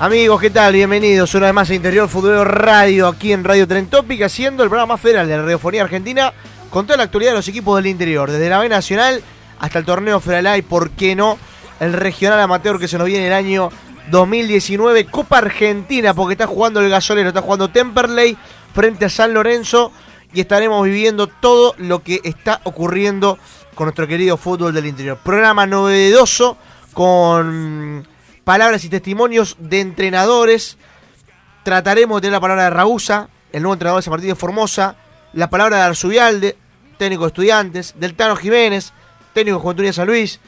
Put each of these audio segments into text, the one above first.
Amigos, ¿qué tal? Bienvenidos una vez más a Interior Fútbol Radio aquí en Radio Tren Topic, haciendo el programa más federal de la radiofonía argentina con toda la actualidad de los equipos del interior, desde la B Nacional hasta el torneo Federal y, por qué no, el regional amateur que se nos viene el año 2019, Copa Argentina, porque está jugando el gasolero, está jugando Temperley frente a San Lorenzo y estaremos viviendo todo lo que está ocurriendo con nuestro querido fútbol del interior. Programa novedoso con palabras y testimonios de entrenadores. Trataremos de tener la palabra de Ragusa, el nuevo entrenador de San Martín de Formosa, la palabra de Arzubialde, técnico de estudiantes, del Tano Jiménez, técnico de Juventud de San Luis.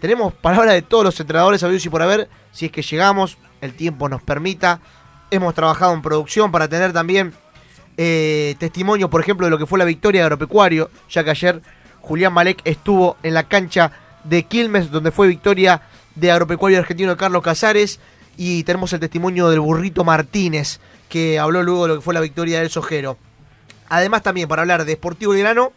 Tenemos palabras de todos los entrenadores habidos y por haber, si es que llegamos, el tiempo nos permita. Hemos trabajado en producción para tener también eh, testimonio, por ejemplo, de lo que fue la victoria de Agropecuario, ya que ayer Julián Malek estuvo en la cancha de Quilmes, donde fue victoria de Agropecuario Argentino Carlos Casares, y tenemos el testimonio del burrito Martínez, que habló luego de lo que fue la victoria del Sojero. Además también para hablar de Sportivo Grano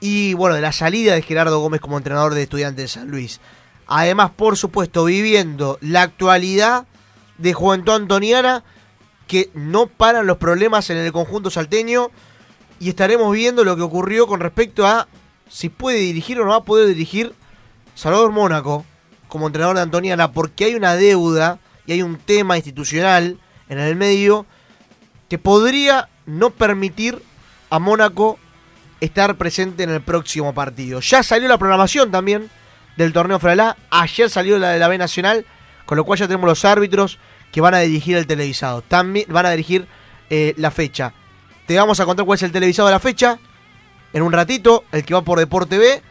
y bueno, de la salida de Gerardo Gómez como entrenador de Estudiantes de San Luis. Además, por supuesto, viviendo la actualidad de Juventud Antoniana, que no paran los problemas en el conjunto salteño y estaremos viendo lo que ocurrió con respecto a si puede dirigir o no va a poder dirigir Salvador Mónaco como entrenador de Antoniana, porque hay una deuda y hay un tema institucional en el medio que podría no permitir a Mónaco estar presente en el próximo partido. Ya salió la programación también del torneo Fralá, ayer salió la de la B Nacional, con lo cual ya tenemos los árbitros que van a dirigir el televisado, también van a dirigir eh, la fecha. Te vamos a contar cuál es el televisado de la fecha en un ratito, el que va por Deporte B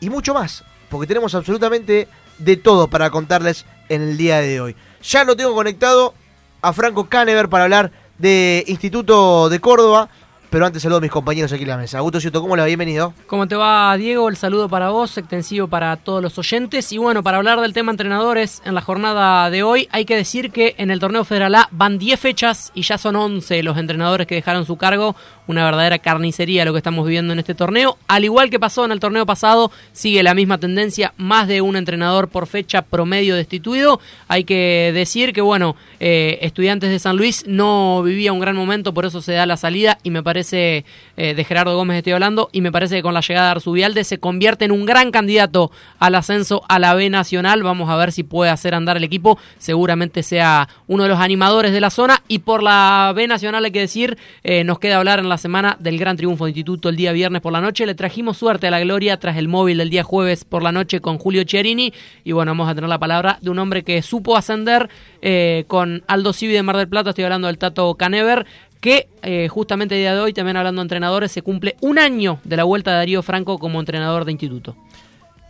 y mucho más, porque tenemos absolutamente de todo para contarles en el día de hoy. Ya lo tengo conectado a Franco Canever para hablar de Instituto de Córdoba, pero antes saludo a mis compañeros aquí en la mesa. Augusto Ciuto, ¿cómo le va? Bienvenido. ¿Cómo te va, Diego? El saludo para vos, extensivo para todos los oyentes. Y bueno, para hablar del tema entrenadores en la jornada de hoy, hay que decir que en el torneo Federal A van 10 fechas y ya son 11 los entrenadores que dejaron su cargo. Una verdadera carnicería lo que estamos viviendo en este torneo. Al igual que pasó en el torneo pasado, sigue la misma tendencia, más de un entrenador por fecha promedio destituido. Hay que decir que, bueno, eh, Estudiantes de San Luis no vivía un gran momento, por eso se da la salida y me parece, eh, de Gerardo Gómez estoy hablando, y me parece que con la llegada de Arzubialde se convierte en un gran candidato al ascenso a la B Nacional. Vamos a ver si puede hacer andar el equipo. Seguramente sea uno de los animadores de la zona. Y por la B Nacional hay que decir, eh, nos queda hablar en la semana del gran triunfo de Instituto el día viernes por la noche. Le trajimos suerte a la gloria tras el móvil del día jueves por la noche con Julio Cherini. Y bueno, vamos a tener la palabra de un hombre que supo ascender eh, con Aldo Civi de Mar del Plata. Estoy hablando del Tato Canever que eh, justamente el día de hoy, también hablando de entrenadores, se cumple un año de la vuelta de Darío Franco como entrenador de instituto.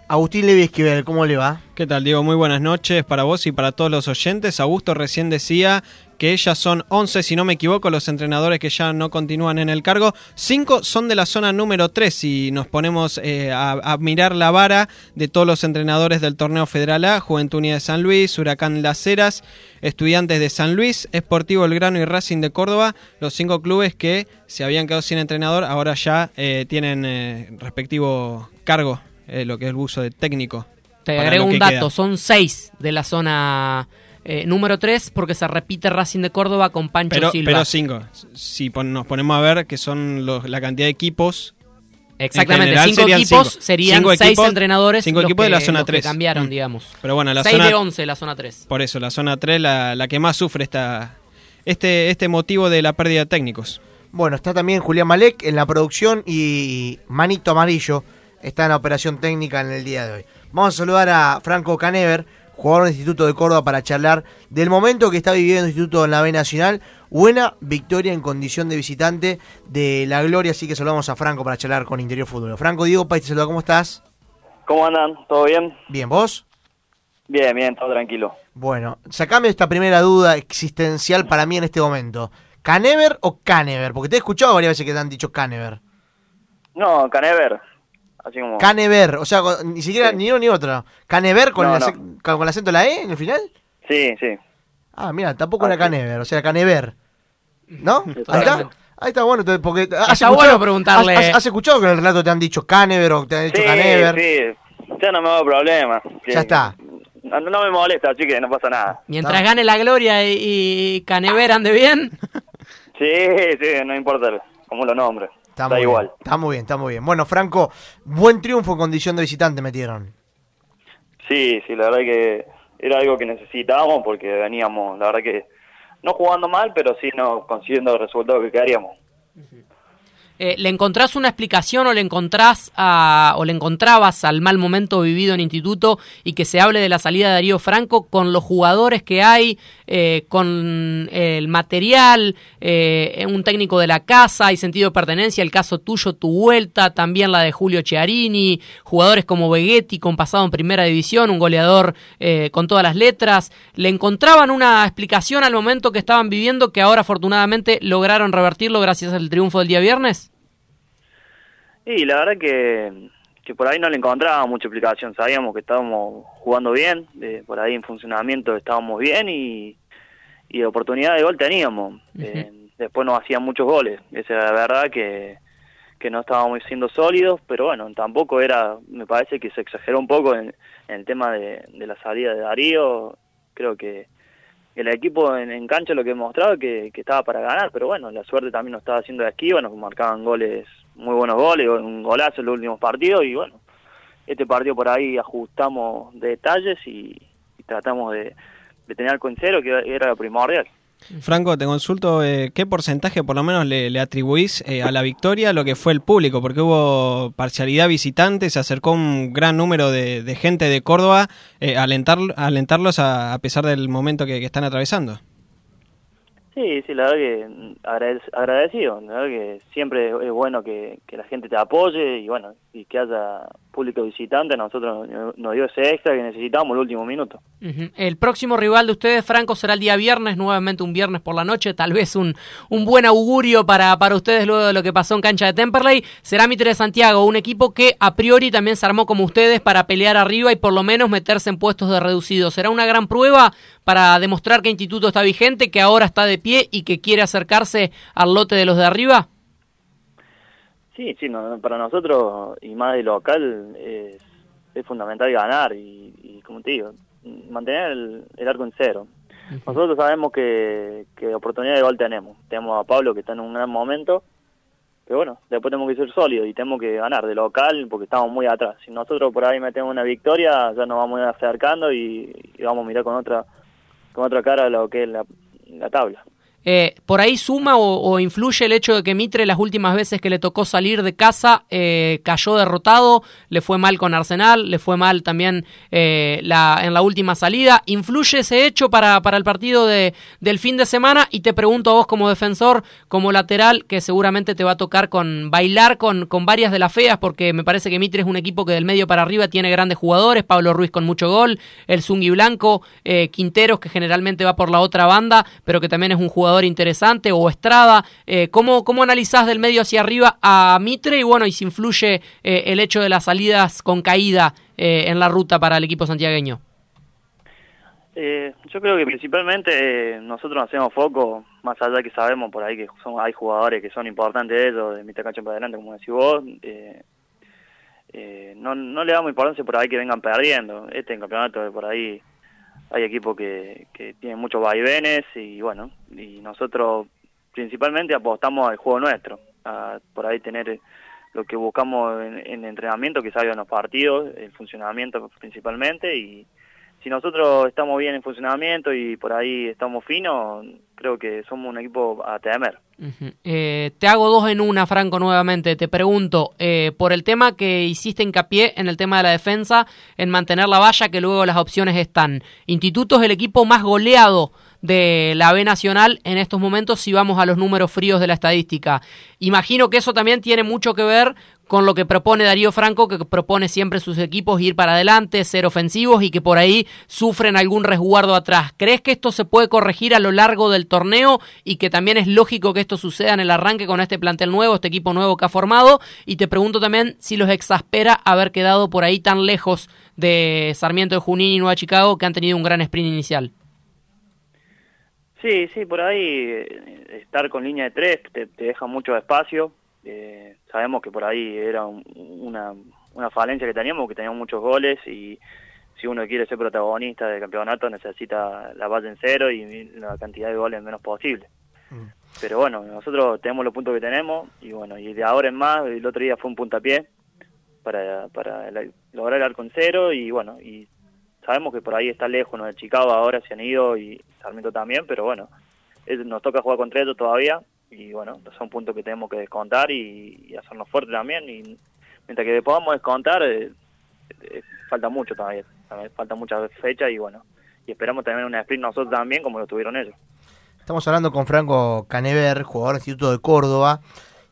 Agustín Levi Esquivel, ¿cómo le va? ¿Qué tal, Diego? Muy buenas noches para vos y para todos los oyentes. Augusto recién decía que ya son 11, si no me equivoco, los entrenadores que ya no continúan en el cargo. Cinco son de la zona número 3, si nos ponemos eh, a, a mirar la vara de todos los entrenadores del torneo Federal A, Juventud Unida de San Luis, Huracán Las Heras, Estudiantes de San Luis, Esportivo El Grano y Racing de Córdoba, los cinco clubes que se habían quedado sin entrenador, ahora ya eh, tienen eh, respectivo cargo, eh, lo que es el uso de técnico. Te agrego un dato, queda. son seis de la zona eh, número 3 porque se repite Racing de Córdoba con Pancho Pero, Silva. pero cinco. Si pon- nos ponemos a ver que son los- la cantidad de equipos. Exactamente, en general cinco serían equipos cinco. serían Cinco seis equipos- entrenadores. cinco los equipos de la zona los que 3. cambiaron, Mm. digamos. Pero bueno, la 6 zona. de 11 la zona 3. Por eso, la zona 3, la, la que más sufre esta, este, este motivo de la pérdida de técnicos. Bueno, está también Julián Malek en la producción y Manito Amarillo está en la operación técnica en el día de hoy. Vamos a saludar a Franco Canever, jugador del Instituto de Córdoba, para charlar del momento que está viviendo el Instituto en la B Nacional. Buena victoria en condición de visitante de la Gloria, así que saludamos a Franco para charlar con Interior Fútbol. Franco, Diego País te saluda, ¿cómo estás? ¿Cómo andan? ¿Todo bien? Bien, ¿vos? Bien, bien, todo tranquilo. Bueno, sacame esta primera duda existencial para mí en este momento. ¿Canever o Canever? Porque te he escuchado varias veces que te han dicho Canever. No, Canever. Así como... Canever, o sea, con- ni siquiera Sí. ni uno ni otro. ¿Canever con, No, el, no. ace- con el acento de la E en el final? sí, sí. Ah, mira, tampoco Ah, era sí. Canever, o sea, era Canever. ¿No? Ahí está. Ahí está bueno, porque has Está escuchado- bueno preguntarle. Has, escuchado que en el relato te han dicho Canever o te han dicho Sí, Canever? sí. Ya no me hago problema. Ya está. No, no me molesta, así que no pasa nada. Mientras Está. gane la Gloria y, y Canever ande bien. Sí, sí, no importa cómo lo nombre. Está da muy igual. Bien, está muy bien, está muy bien. Bueno, Franco, buen triunfo en condición de visitante metieron. Sí, sí, la verdad que era algo que necesitábamos porque veníamos, la verdad que no jugando mal, pero sí no consiguiendo el resultado que queríamos. Eh, ¿Le encontrás una explicación o le encontrás a- o le encontrabas al mal momento vivido en instituto y que se hable de la salida de Darío Franco con los jugadores que hay, eh, con el material, eh, un técnico de la casa, hay sentido de pertenencia, el caso tuyo, tu vuelta, también la de Julio Chiarini, jugadores como Vegetti con pasado en primera división, un goleador eh, con todas las letras, ¿le encontraban una explicación al momento que estaban viviendo que ahora afortunadamente lograron revertirlo gracias al triunfo del día viernes? Y la verdad que, que por ahí no le encontraba mucha explicación. Sabíamos que estábamos jugando bien, eh, por ahí en funcionamiento estábamos bien y, y oportunidad de gol teníamos. Eh, después nos hacían muchos goles. Esa era la verdad que, que no estábamos siendo sólidos, pero bueno, tampoco era, me parece que se exageró un poco en, en el tema de, de la salida de Darío. Creo que el equipo en, en cancha lo que mostraba que, que estaba para ganar, pero bueno, la suerte también nos estaba haciendo de esquiva, nos marcaban goles, muy buenos goles, un golazo en los últimos partidos y bueno, este partido por ahí ajustamos detalles y, y tratamos de, de tener algo en cero, que era lo primordial. Franco, te consulto, eh, ¿qué porcentaje por lo menos le, le atribuís eh, a la victoria lo que fue el público? Porque hubo parcialidad visitante, se acercó un gran número de, de gente de Córdoba eh, a alentar, a alentarlos a, a pesar del momento que, que están atravesando. Sí, sí, la verdad que mm, agradec- agradecido, la verdad que siempre es bueno que, que la gente te apoye y bueno, y que haya público visitante, nosotros nos- dio ese extra que necesitábamos el último minuto. El próximo rival de ustedes, Franco, será el día viernes, nuevamente un viernes por la noche, tal vez un, un buen augurio para, para ustedes luego de lo que pasó en cancha de Temperley. Será Mitre de Santiago, un equipo que a priori también se armó como ustedes para pelear arriba y por lo menos meterse en puestos de reducido. Será una gran prueba para demostrar que Instituto está vigente, que ahora está de pie y que quiere acercarse al lote de los de arriba. Sí, sí, no, para nosotros y más de local es, es fundamental ganar y, y, como te digo, mantener el, el arco en cero. Nosotros sabemos que, que oportunidad de gol tenemos. Tenemos a Pablo que está en un gran momento, pero bueno, después tenemos que ser sólidos y tenemos que ganar de local porque estamos muy atrás. Si nosotros por ahí metemos una victoria, ya nos vamos a ir acercando y, y vamos a mirar con otra con otra cara lo que es la, la tabla. Eh, ¿Por ahí suma o, influye el hecho de que Mitre las últimas veces que le tocó salir de casa eh, cayó derrotado, le fue mal con Arsenal, le fue mal también eh, en la última salida? ¿Influye ese hecho para, para el partido de, del fin de semana? Y te pregunto a vos como defensor, como lateral, que seguramente te va a tocar con bailar con, con varias de las feas, porque me parece que Mitre es un equipo que del medio para arriba tiene grandes jugadores, Pablo Ruiz con mucho gol, el Zungi Blanco, Quinteros que generalmente va por la otra banda, pero que también es un jugador interesante o Estrada. Eh, ¿cómo, ¿Cómo analizás del medio hacia arriba a Mitre y bueno, y si influye eh, el hecho de las salidas con caída eh, en la ruta para el equipo santiagueño? Eh, yo creo que principalmente nosotros hacemos foco, más allá que sabemos por ahí que son, hay jugadores que son importantes de ellos, de mitad cancha para adelante, como decís vos, no, no le damos importancia por ahí que vengan perdiendo. Este en campeonato por ahí hay equipos que, que tienen muchos vaivenes y bueno, y nosotros principalmente apostamos al juego nuestro, a por ahí tener lo que buscamos en, en entrenamiento, que salga en los partidos, el funcionamiento principalmente y si nosotros estamos bien en funcionamiento y por ahí estamos finos, creo que somos un equipo a temer. Eh, te hago dos en una, Franco, nuevamente. Te pregunto, eh, por el tema que hiciste hincapié en el tema de la defensa, en mantener la valla, que luego las opciones están. Instituto es el equipo más goleado de la B Nacional en estos momentos si vamos a los números fríos de la estadística. Imagino que eso también tiene mucho que ver con lo que propone Darío Franco, que propone siempre sus equipos ir para adelante, ser ofensivos y que por ahí sufren algún resguardo atrás. ¿Crees que esto se puede corregir a lo largo del torneo y que también es lógico que esto suceda en el arranque con este plantel nuevo, este equipo nuevo que ha formado? Y te pregunto también si los exaspera haber quedado por ahí tan lejos de Sarmiento de Junín y Nueva Chicago que han tenido un gran sprint inicial. Sí, sí, por ahí eh, estar con línea de tres te, deja mucho espacio. Eh, sabemos que por ahí era una, una falencia que teníamos, que teníamos muchos goles y si uno quiere ser protagonista del campeonato necesita la base en cero y la cantidad de goles menos posible. Mm. Pero bueno, nosotros tenemos los puntos que tenemos y bueno, y de ahora en más, el otro día fue un puntapié para, para lograr el arco en cero y bueno, y sabemos que por ahí está lejos, ¿no? De Chicago ahora se han ido y Sarmiento también, pero bueno, nos toca jugar contra ellos todavía y bueno, son puntos que tenemos que descontar y, hacernos fuertes también y mientras que podamos descontar, eh, eh, falta mucho todavía, falta muchas fechas y bueno, y esperamos tener una sprint nosotros también como lo tuvieron ellos. Estamos hablando con Franco Canever, jugador del Instituto de Córdoba.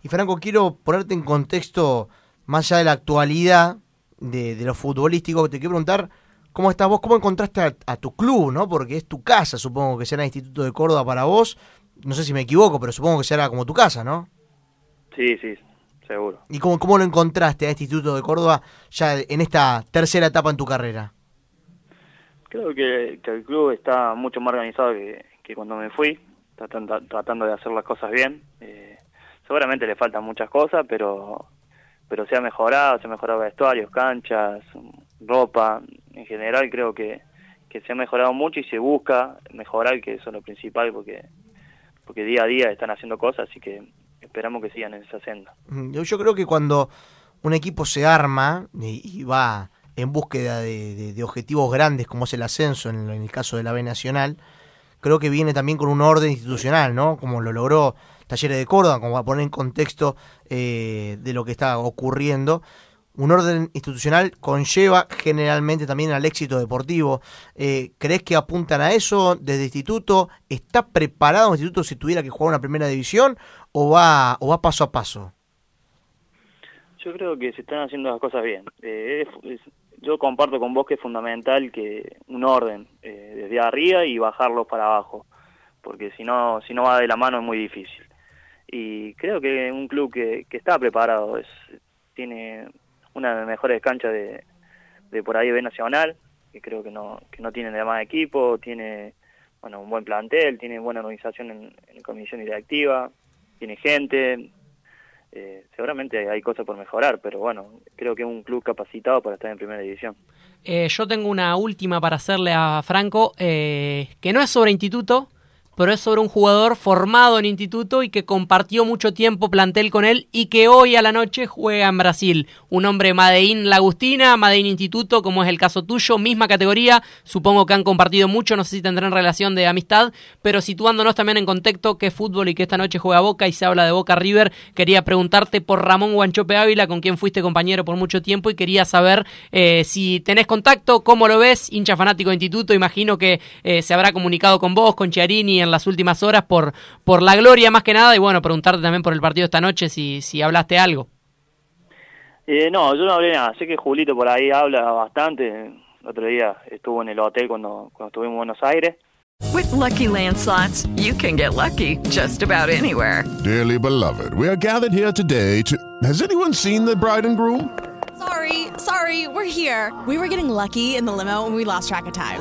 Y Franco, quiero ponerte en contexto, más allá de la actualidad de, de lo futbolístico, te quiero preguntar ¿Cómo estás vos? ¿Cómo encontraste a, tu club, no? Porque es tu casa, supongo que será el Instituto de Córdoba para vos. No sé si me equivoco, pero supongo que será como tu casa, ¿no? Sí, sí, seguro. ¿Y cómo, cómo lo encontraste a este Instituto de Córdoba ya en esta tercera etapa en tu carrera? Creo que, el club está mucho más organizado que, cuando me fui, tratando, tratando, de hacer las cosas bien. Eh, seguramente le faltan muchas cosas, pero pero se ha mejorado, se ha mejorado vestuarios, canchas, ropa, en general creo que, que se ha mejorado mucho y se busca mejorar, que eso es lo principal, porque, porque día a día están haciendo cosas, así que esperamos que sigan en esa senda. Yo, creo que cuando un equipo se arma y, va en búsqueda de, objetivos grandes como es el ascenso en, el caso de la B Nacional, creo que viene también con un orden institucional, ¿no? Como lo logró Talleres de Córdoba, como va a poner en contexto eh, de lo que está ocurriendo un orden institucional conlleva generalmente también al éxito deportivo. Eh, ¿Crees que apuntan a eso desde instituto? ¿Está preparado un instituto si tuviera que jugar una primera división o va, o va paso a paso? Yo creo que se están haciendo las cosas bien. Eh, yo comparto con vos que es fundamental que un orden eh, desde arriba y bajarlo para abajo, porque si no, si no va de la mano es muy difícil. Y creo que un club que, que está preparado es, tiene una de las mejores canchas de, de por ahí B Nacional, que creo que no, que no tiene más equipo, tiene bueno un buen plantel, tiene buena organización en, en comisión directiva, tiene gente, eh, seguramente hay cosas por mejorar, pero bueno, creo que es un club capacitado para estar en primera división. Eh, yo tengo una última para hacerle a Franco, eh, que no es sobre instituto, pero es sobre un jugador formado en instituto y que compartió mucho tiempo plantel con él y que hoy a la noche juega en Brasil. Un hombre Madeín Lagustina, Madeín Instituto, como es el caso tuyo, misma categoría, supongo que han compartido mucho, no sé si tendrán relación de amistad, pero situándonos también en contexto que fútbol y que esta noche juega Boca y se habla de Boca River, quería preguntarte por Ramón Guanchope Ávila, con quien fuiste compañero por mucho tiempo y quería saber eh, si tenés contacto, cómo lo ves, hincha fanático de instituto, imagino que eh, se habrá comunicado con vos, con Chiarini en las últimas horas por, por la gloria más que nada y bueno, preguntarte también por el partido esta noche si, si hablaste algo. Eh, no, yo no hablé nada. Sé que Julito por ahí habla bastante. El otro día estuvo en el hotel cuando, cuando estuvimos en Buenos Aires. With Lucky Land slots, you can get lucky just about anywhere. Dearly beloved, we are gathered here today to. Has anyone seen the bride and groom? Sorry, sorry, we're here. We were getting lucky in the limo and we lost track of time.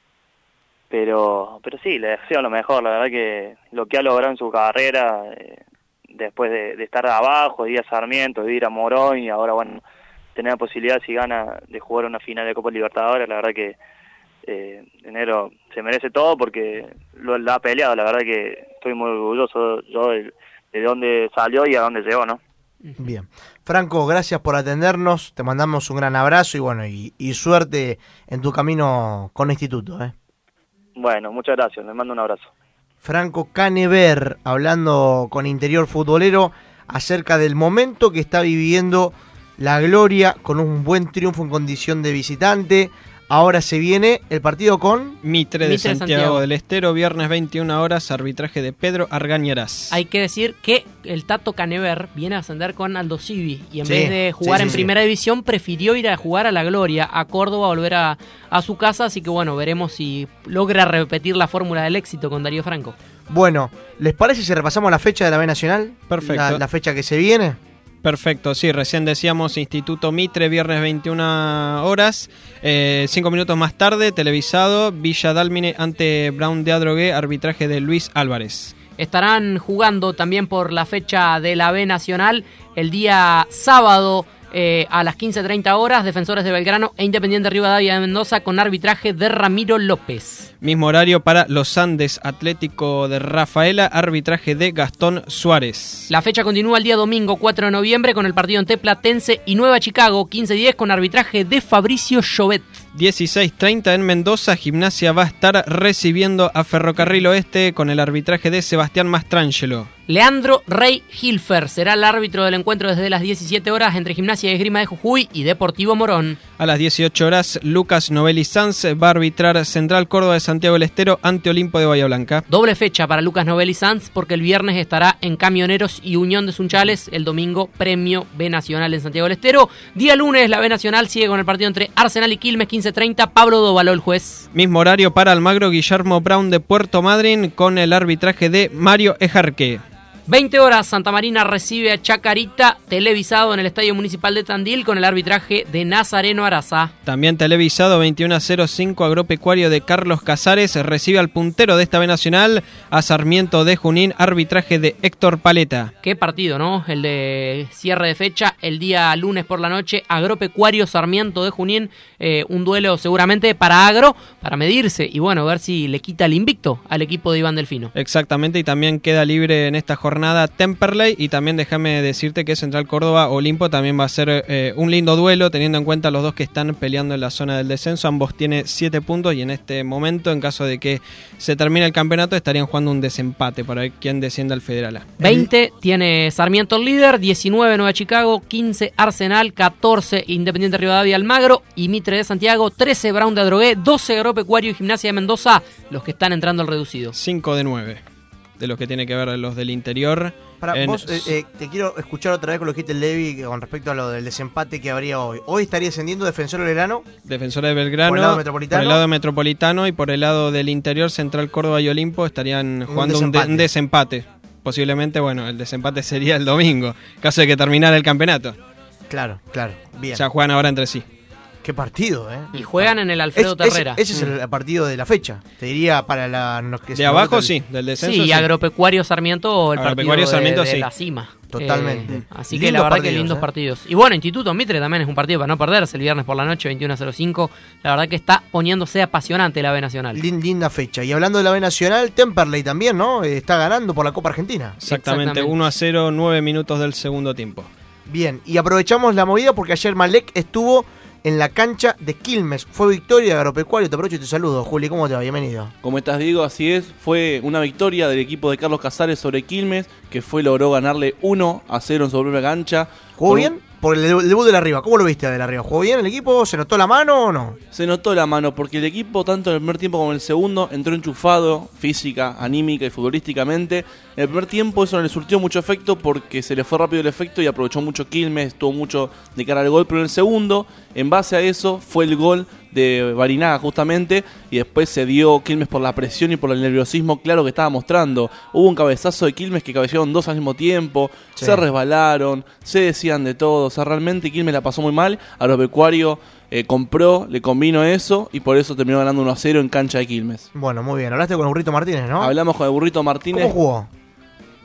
Pero, pero sí, le deseo lo mejor. La verdad que lo que ha logrado en su carrera, eh, después de, estar abajo, de ir a Sarmiento, de ir a Morón y ahora, bueno, tener la posibilidad, si gana, de jugar una final de Copa Libertadores, la verdad que eh, enero se merece todo porque lo, ha peleado. La verdad que estoy muy orgulloso yo de, de dónde salió y a dónde llegó, ¿no? Bien. Franco, gracias por atendernos. Te mandamos un gran abrazo y bueno, y, suerte en tu camino con instituto. ¿eh? Bueno, muchas gracias. Les mando un abrazo. Franco Canever, hablando con Interior Futbolero acerca del momento que está viviendo la Gloria con un buen triunfo en condición de visitante. Ahora se viene el partido con Mitre de Mitre de Santiago, Santiago. del Estero, viernes 21 horas, arbitraje de Pedro Argañarás. Hay que decir que el Tato Canever viene a ascender con Aldo Civi y en Sí, vez de jugar sí, en sí. primera división prefirió ir a jugar a la Gloria, a Córdoba, a volver a, a su casa, así que bueno, veremos si logra repetir la fórmula del éxito con Darío Franco. Bueno, ¿les parece si repasamos la fecha de la B Nacional? Perfecto. La, la fecha que se viene. Perfecto, sí, recién decíamos Instituto Mitre, viernes 21 horas. Eh, cinco minutos más tarde, televisado, Villa Dálmine ante Brown de Adrogué, arbitraje de Luis Álvarez. Estarán jugando también por la fecha de la B Nacional el día sábado eh, a las 15.30 horas, Defensores de Belgrano e Independiente Rivadavia de Mendoza con arbitraje de Ramiro López. Mismo horario para Los Andes, Atlético de Rafaela, arbitraje de Gastón Suárez. La fecha continúa el día domingo 4 de noviembre con el partido entre Platense y Nueva Chicago 15-10 con arbitraje de Fabricio Llobet. 16.30 en Mendoza, Gimnasia va a estar recibiendo a Ferrocarril Oeste con el arbitraje de Sebastián Mastrangelo. Leandro Rey Hilfer será el árbitro del encuentro desde las 17 horas entre Gimnasia y Esgrima de Jujuy y Deportivo Morón. A las 18 horas, Lucas Novelli Sanz va a arbitrar Central Córdoba de Santiago del Estero ante Olimpo de Bahía Blanca. Doble fecha para Lucas Novelli Sanz porque el viernes estará en Camioneros y Unión de Sunchales, el domingo Premio B Nacional en Santiago del Estero. Día lunes la B Nacional sigue con el partido entre Arsenal y Quilmes 15-30, Pablo Dovaló el juez. Mismo horario para Almagro Guillermo Brown de Puerto Madryn con el arbitraje de Mario Ejarque. 20 horas, Santa Marina recibe a Chacarita, televisado en el Estadio Municipal de Tandil con el arbitraje de Nazareno Araza. También televisado 21.05 Agropecuario de Carlos Casares recibe al puntero de esta B Nacional a Sarmiento de Junín, arbitraje de Héctor Paleta. Qué partido, ¿no? El de cierre de fecha, el día lunes por la noche, Agropecuario Sarmiento de Junín, eh, un duelo seguramente para Agro, para medirse y bueno, ver si le quita el invicto al equipo de Iván Delfino. Exactamente, y también queda libre en esta jornada jornada Temperley y también déjame decirte que Central Córdoba Olimpo también va a ser eh, un lindo duelo teniendo en cuenta los dos que están peleando en la zona del descenso. Ambos tienen 7 puntos y en este momento, en caso de que se termine el campeonato, estarían jugando un desempate para ver quién desciende al Federal A. 20 tiene Sarmiento el líder, 19 Nueva Chicago, 15 Arsenal, 14 Independiente Rivadavia Almagro y Mitre de Santiago, 13 Brown de Adrogué, 12 Agropecuario y Gimnasia de Mendoza, los que están entrando al reducido. 5 de 9 de los que tiene que ver los del interior. Para En- vos, eh, eh, te quiero escuchar otra vez con lo que dijiste el Levi con respecto a lo del desempate que habría hoy. Hoy estaría descendiendo Defensor Belgrano. Defensora de Belgrano, Por el lado metropolitano. por el lado metropolitano y por el lado del interior, Central Córdoba y Olimpo estarían jugando un, de- desempate. un desempate. Posiblemente, bueno, el desempate sería el domingo, caso de que terminara el campeonato. Claro, claro. Bien. Ya juegan ahora entre sí. Qué partido, ¿eh? Y juegan en el Alfredo Es- ese- Terrera. Ese, es el partido de la fecha. Te diría para la. los que se De abajo el- sí, del descenso Sí, y sí. Agropecuario Sarmiento o el Agropecuario partido de- Sarmiento, de, sí. la cima. Totalmente. Eh, así que la verdad que lindos eh. partidos. Y bueno, Instituto Mitre también es un partido para no perderse el viernes por la noche, 21.05. La verdad que está poniéndose apasionante la B Nacional. Lin- linda fecha. Y hablando de la B Nacional, Temperley también, ¿no? Eh, Está ganando por la Copa Argentina. Exactamente, 1 a 0, 9 minutos del segundo tiempo. Bien, y aprovechamos la movida porque ayer Malek estuvo en la cancha de Quilmes. Fue victoria de Agropecuario. Te aprovecho y te saludo. Juli, ¿cómo te va? Bienvenido. Como estás, Diego, así es. Fue una victoria del equipo de Carlos Casares sobre Quilmes, que fue logró ganarle 1 a 0 en su propia cancha. ¿Jugó bien? Por el debu- debut de la arriba. ¿Cómo lo viste de la arriba? ¿Jugó bien el equipo? ¿Se notó la mano o no? Se notó la mano porque el equipo, tanto en el primer tiempo como en el segundo, entró enchufado física, anímica y futbolísticamente. En el primer tiempo eso no le surtió mucho efecto porque se le fue rápido el efecto y aprovechó mucho Quilmes, estuvo mucho de cara al gol. Pero en el segundo, en base a eso, fue el gol de Barinaga justamente y después se dio Quilmes por la presión y por el nerviosismo claro que estaba mostrando. Hubo un cabezazo de Quilmes que cabezaron dos al mismo tiempo, Sí. se resbalaron, se decían de todo. O sea, realmente Quilmes la pasó muy mal. Agropecuario eh, compró, le convino eso y por eso terminó ganando 1 a 0 en cancha de Quilmes. Bueno, muy bien. Hablaste con Burrito Martínez, ¿no? Hablamos con el Burrito Martínez. ¿Cómo jugó?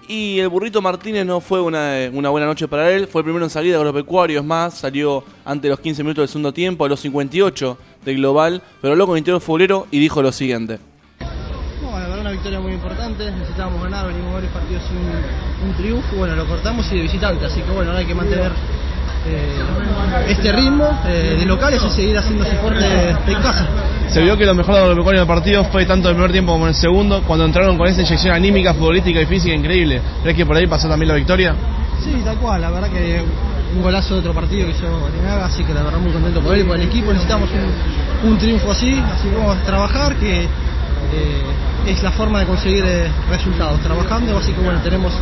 Y el Burrito Martínez no fue una, una buena noche para él. Fue el primero en salir de agropecuario, es más, salió antes de los 15 minutos del segundo tiempo, a los 58 del global, pero habló con el interior futbolero y dijo lo siguiente. No, la verdad una victoria muy importante, necesitábamos ganar, venimos varios partidos sin un, un triunfo, bueno, lo cortamos y de visitante, así que bueno, ahora hay que mantener eh, este ritmo eh, de locales y seguir haciéndose fuerte en casa. Se vio que lo mejor de Agropecuario en el partido fue tanto el primer tiempo como el segundo, cuando entraron con esa inyección anímica, futbolística y física increíble. ¿Crees que por ahí pasó también la victoria? Sí, tal cual, la verdad que un golazo de otro partido que hizo Barinaga, así que la verdad muy contento por él y por el equipo, necesitamos un, un triunfo así, así que vamos a trabajar, que eh, es la forma de conseguir eh, resultados, trabajando, así que bueno, tenemos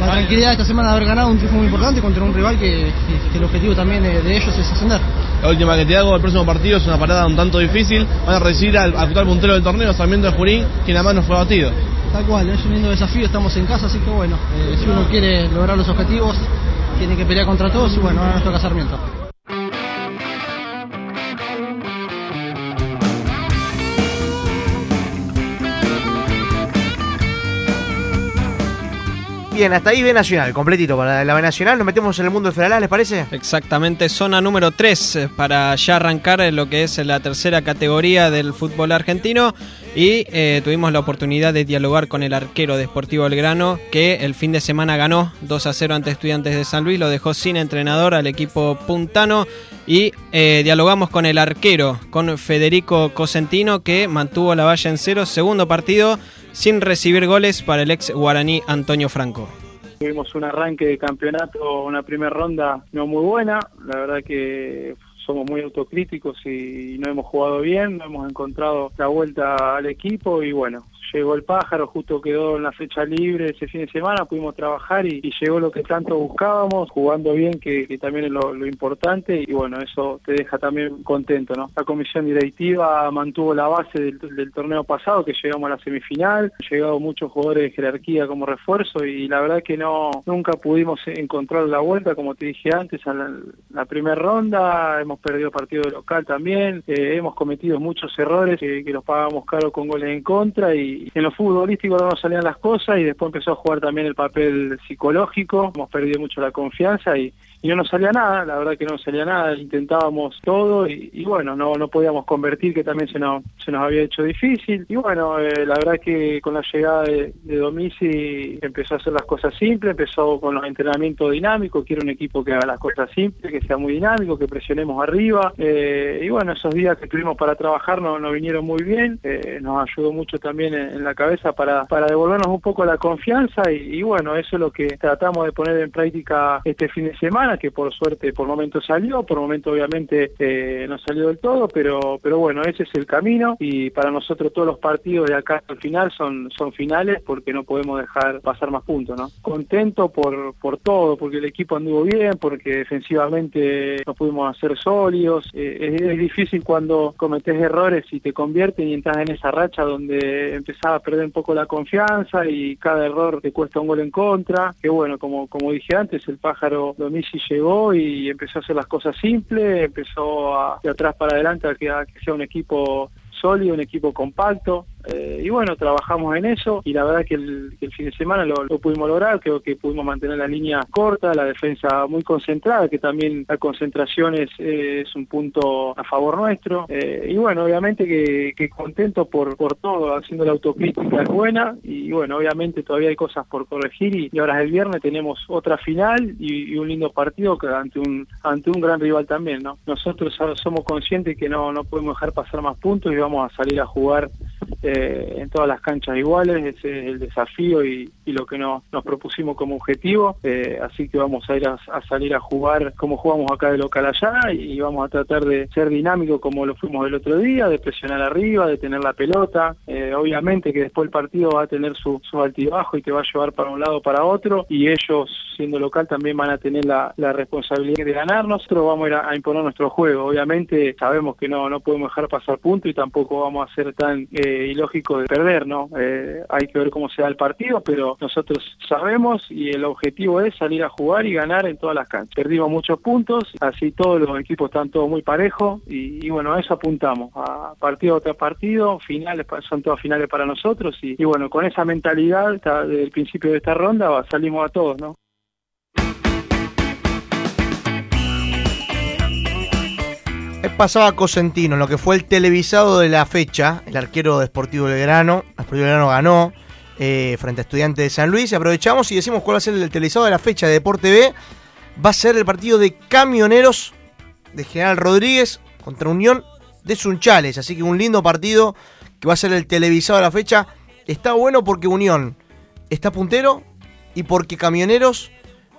la tranquilidad esta semana de haber ganado un triunfo muy importante contra un rival que, el objetivo también de ellos es ascender. La última que te hago, el próximo partido es una parada un tanto difícil. Van a recibir al actual puntero del torneo, Sarmiento de Junín, quien además no fue batido. Tal cual, es un lindo desafío, estamos en casa, así que bueno, eh, si uno quiere lograr los objetivos, tiene que pelear contra todos y bueno, ahora nos toca Sarmiento. Bien, hasta ahí B Nacional, completito para la B Nacional. Nos metemos en el mundo del Federal, ¿les parece? Exactamente, zona número 3 para ya arrancar en lo que es la tercera categoría del fútbol argentino y eh, tuvimos la oportunidad de dialogar con el arquero de Sportivo Belgrano que el fin de semana ganó 2 a 0 ante Estudiantes de San Luis, lo dejó sin entrenador al equipo puntano y eh, dialogamos con el arquero, con Federico Cosentino que mantuvo la valla en cero, segundo partido sin recibir goles para el ex guaraní Antonio Franco. Tuvimos un arranque de campeonato, una primera ronda no muy buena. La verdad que somos muy autocríticos y no hemos jugado bien, no hemos encontrado la vuelta al equipo y bueno, llegó el pájaro, justo quedó en la fecha libre ese fin de semana, pudimos trabajar y, llegó lo que tanto buscábamos, jugando bien, que, también es lo, importante y bueno, eso te deja también contento, ¿no? La comisión directiva mantuvo la base del, del torneo pasado, que llegamos a la semifinal, han llegado muchos jugadores de jerarquía como refuerzo y la verdad que no nunca pudimos encontrar la vuelta, como te dije antes, a la, la primera ronda, hemos perdido partido de local también, eh, hemos cometido muchos errores que, que los pagamos caro con goles en contra y en lo futbolístico no salían las cosas y después empezó a jugar también el papel psicológico, hemos perdido mucho la confianza y, y no nos salía nada, la verdad que no nos salía nada, intentábamos todo y, bueno, no, no podíamos convertir, que también se nos, se nos había hecho difícil. Y bueno, eh, la verdad que con la llegada de, de empezó a hacer las cosas simples, empezó con los entrenamientos dinámicos, quiere un equipo que haga las cosas simples, que sea muy dinámico, que presionemos arriba. Eh, y bueno, esos días que tuvimos para trabajar nos, nos vinieron muy bien, eh, nos ayudó mucho también en, la cabeza para, para devolvernos un poco la confianza y bueno, eso es lo que tratamos de poner en práctica este fin de semana, que por suerte por momento salió, por momento obviamente eh, no salió del todo, pero, pero bueno, ese es el camino y para nosotros todos los partidos de acá al final son, son finales porque no podemos dejar pasar más puntos, ¿no? Contento por, por todo, porque el equipo anduvo bien, porque defensivamente nos pudimos hacer sólidos, eh, es, difícil cuando cometes errores y te convierten y entras en esa racha donde empezaba a perder un poco la confianza y cada error te cuesta un gol en contra, que bueno, como, como dije antes, el pájaro Domisi llegó y empezó a hacer las cosas simples, empezó a, de atrás para adelante a que, a que sea un equipo sólido, un equipo compacto, eh, y bueno, trabajamos en eso y la verdad que el, que el fin de semana lo, pudimos lograr, creo que pudimos mantener la línea corta, la defensa muy concentrada, que también la concentración es, un punto a favor nuestro. Eh, y bueno, obviamente que, que contento por, por todo, haciendo la autocrítica es buena y bueno, obviamente todavía hay cosas por corregir y, y ahora es el viernes, tenemos otra final y, un lindo partido ante un, ante un gran rival también, ¿no? Nosotros somos conscientes que no, no podemos dejar pasar más puntos y vamos a salir a jugar eh, en todas las canchas iguales, ese es el desafío y, y lo que nos, propusimos como objetivo, eh, así que vamos a ir a, salir a jugar como jugamos acá de local allá y vamos a tratar de ser dinámicos como lo fuimos el otro día, de presionar arriba, de tener la pelota, eh, obviamente que después el partido va a tener su, su altibajo y te va a llevar para un lado para otro y ellos siendo local también van a tener la, la responsabilidad de ganar, nosotros vamos a ir a, a, imponer nuestro juego, obviamente sabemos que no, no podemos dejar pasar punto y tampoco vamos a ser tan eh, ilógico de perder, ¿no? Eh, hay que ver cómo se da el partido, pero nosotros sabemos y el objetivo es salir a jugar y ganar en todas las canchas. Perdimos muchos puntos, así todos los equipos están todos muy parejos y, bueno, a eso apuntamos, a partido tras partido, finales, son todas finales para nosotros y, y bueno, con esa mentalidad desde el principio de esta ronda salimos a todos, ¿no? Pasaba Cosentino en lo que fue el televisado de la fecha, el arquero de Sportivo Belgrano. Sportivo Belgrano ganó eh, frente a Estudiantes de San Luis. Aprovechamos y decimos cuál va a ser el televisado de la fecha de Deporte B. Va a ser el partido de Camioneros de General Rodríguez contra Unión de Sunchales. Así que un lindo partido que va a ser el televisado de la fecha. Está bueno porque Unión está puntero y porque Camioneros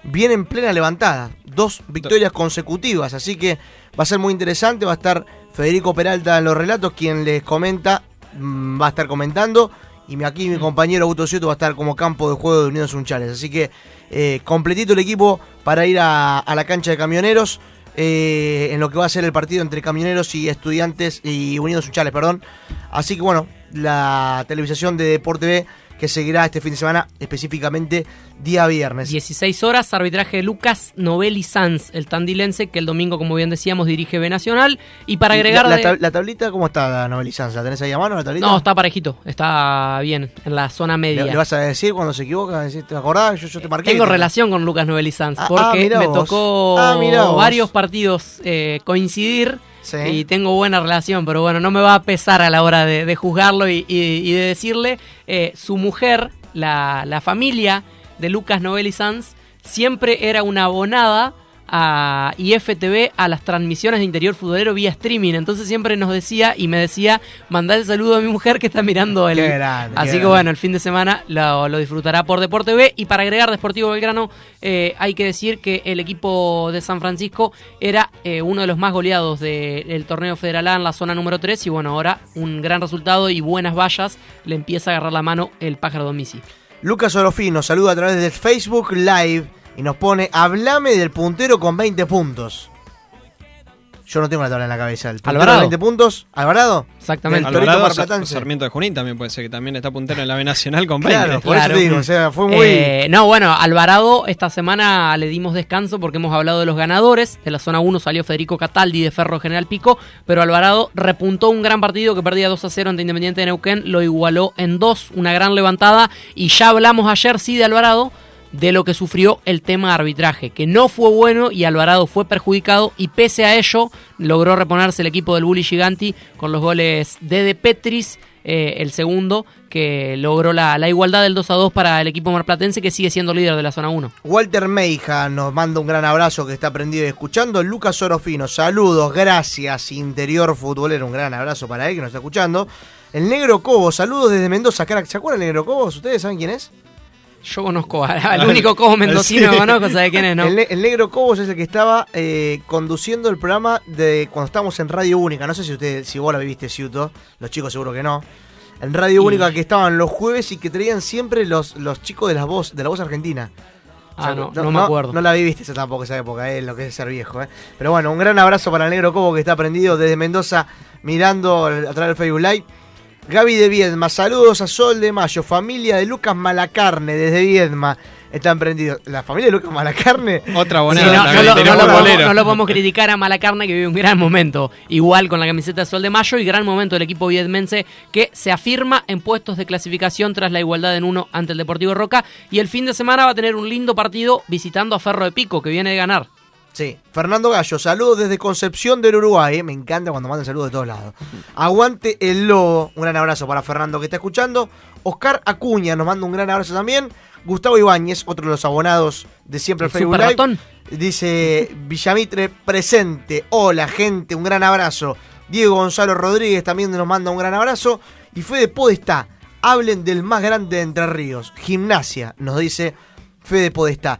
viene en plena levantada. Dos victorias consecutivas, así que va a ser muy interesante. Va a estar Federico Peralta en los relatos, quien les comenta, va a estar comentando. Y aquí mi compañero Augusto Cioto va a estar como campo de juego de Unión Sunchales. Así que eh, completito el equipo para ir a, a la cancha de camioneros. Eh, en lo que va a ser el partido entre camioneros y estudiantes y Unión Sunchales, perdón. Así que bueno, la televisación de Deporte B que seguirá este fin de semana, específicamente día viernes. 16 horas, arbitraje de Lucas Novelli Sanz, el tandilense, que el domingo, como bien decíamos, dirige B Nacional. Y para agregar. La, la, tablita, ¿cómo está Novelli Sanz? ¿La tenés ahí a mano la tablita? No, está parejito, está bien, en la zona media. ¿Le, le vas a decir cuando se equivoca? ¿Te acordás? Yo, yo te marqué. Tengo relación con Lucas Novelli Sanz, ah, porque ah, me vos. tocó ah, varios partidos eh, coincidir. Y tengo buena relación, pero bueno, no me va a pesar a la hora de, juzgarlo y, de decirle, eh, su mujer la, la familia de Lucas Novelli Sanz siempre era una abonada a IFTV a las transmisiones de interior futbolero vía streaming. Entonces siempre nos decía y me decía, mandar el saludo a mi mujer que está mirando el. Grande, Así que bueno, el fin de semana lo, lo, disfrutará por Deporte B. Y para agregar Deportivo Belgrano, eh, hay que decir que el equipo de San Francisco era eh, uno de los más goleados del de, torneo federal A en la zona número 3. Y bueno, ahora un gran resultado y buenas vallas le empieza a agarrar la mano el pájaro Domici. Lucas Orofino saluda a través del Facebook Live y nos pone, hablame del puntero con 20 puntos. Yo no tengo la tabla en la cabeza. El Alvarado. 20 puntos. ¿Alvarado? Exactamente. Alvarado, Sar Sarmiento de Junín también puede ser que también está puntero en la B Nacional con 20. Claro, por claro. eso digo, o sea, fue muy... Eh, no, bueno, Alvarado esta semana le dimos descanso porque hemos hablado de los ganadores. De la zona 1 salió Federico Cataldi de Ferro General Pico, pero Alvarado repuntó un gran partido que perdía 2 a 0 ante Independiente de Neuquén, lo igualó en 2, una gran levantada y ya hablamos ayer sí de Alvarado de lo que sufrió el tema de arbitraje, que no fue bueno y Alvarado fue perjudicado y pese a ello logró reponerse el equipo del Bully Giganti con los goles de De Petris, eh, el segundo, que logró la, la igualdad del 2 a 2 para el equipo marplatense que sigue siendo líder de la zona 1. Walter Meija nos manda un gran abrazo que está prendido y escuchando. Lucas Orofino, saludos, gracias, interior futbolero, un gran abrazo para él que nos está escuchando. El Negro Cobo, saludos desde Mendoza, crack. ¿Se acuerdan del Negro Cobo? ¿Ustedes saben quién es? Yo conozco al único cobo mendocino que conozco, ¿sabe quién es, no? El, ne- el Negro Cobos es el que estaba eh, conduciendo el programa de cuando estábamos en Radio Única. No sé si usted, si vos la viviste, Ciuto. Los chicos seguro que no. En Radio Y- Única que estaban los jueves y que traían siempre los, los chicos de la voz, de la voz argentina. Ah, no, no me acuerdo. No la viviste esa tampoco esa época, eh, lo que es ser viejo. eh. Pero bueno, un gran abrazo para el Negro Cobo que está prendido desde Mendoza mirando a través del Facebook Live. Gaby de Viedma, saludos a Sol de Mayo, familia de Lucas Malacarne desde Viedma. Están prendidos. ¿La familia de Lucas Malacarne? Otra Sí, bonita. no, no lo, no podemos, bolero. no lo podemos criticar a Malacarne que vive un gran momento. Igual con la camiseta de Sol de Mayo y gran momento del equipo vietmense que se afirma en puestos de clasificación tras la igualdad en uno ante el Deportivo Roca. Y el fin de semana va a tener un lindo partido visitando a Ferro de Pico que viene de ganar. Sí. Fernando Gallo, saludos desde Concepción del Uruguay. Me encanta cuando mandan saludos de todos lados. Aguante el lobo. Un gran abrazo para Fernando que está escuchando. Oscar Acuña nos manda un gran abrazo también. Gustavo Ibáñez, otro de los abonados de siempre el Facebook Live. ratón. Dice Villamitre presente. Hola gente, un gran abrazo. Diego Gonzalo Rodríguez también nos manda un gran abrazo. Y Fede Podestá, hablen del más grande de Entre Ríos. Gimnasia, nos dice Fede Podestá.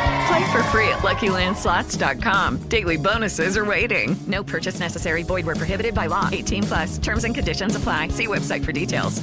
Play for free at LuckyLandSlots.com. Daily bonuses are waiting. No purchase necessary. Void where prohibited by law. 18 plus. Terms and conditions apply. See website for details.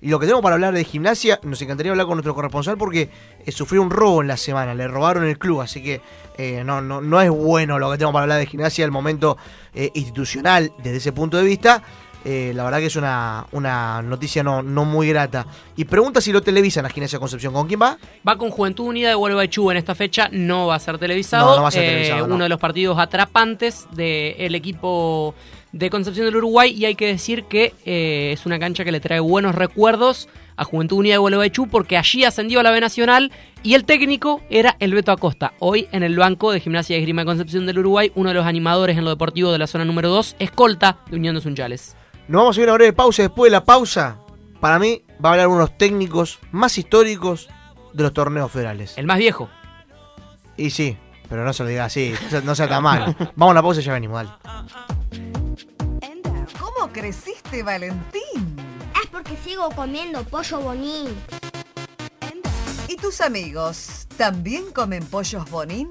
Y lo que tenemos para hablar de gimnasia, nos encantaría hablar con nuestro corresponsal porque eh, sufrió un robo en la semana, le robaron el club, así que eh, no, no, no es bueno lo que tenemos para hablar de gimnasia, el momento eh, institucional desde ese punto de vista. Eh, la verdad que es una, una noticia no, no muy grata. Y pregunta si lo televisan a Gimnasia Concepción. ¿Con quién va? Va con Juventud Unida de Gualeguaychú en esta fecha, no va a ser televisado. No, no va a ser Eh, televisado, no. Uno de los partidos atrapantes del equipo de Concepción del Uruguay y hay que decir que eh, es una cancha que le trae buenos recuerdos a Juventud Unida de Gualeguaychú porque allí ascendió a la B Nacional y el técnico era el Beto Acosta. Hoy en el banco de Gimnasia y Esgrima de Concepción del Uruguay, uno de los animadores en lo deportivo de la zona número 2, escolta de Unión de Sunchales. Nos vamos a ir a una breve pausa. Después de la pausa, para mí, va a hablar unos técnicos más históricos de los torneos federales. El más viejo. Y sí, pero no se lo diga así, no sea- no sea tan mal. Vamos a la pausa y ya venimos, dale. ¿Cómo creciste, Valentín? Es porque sigo comiendo pollo bonín. ¿Y tus amigos también comen pollos bonín?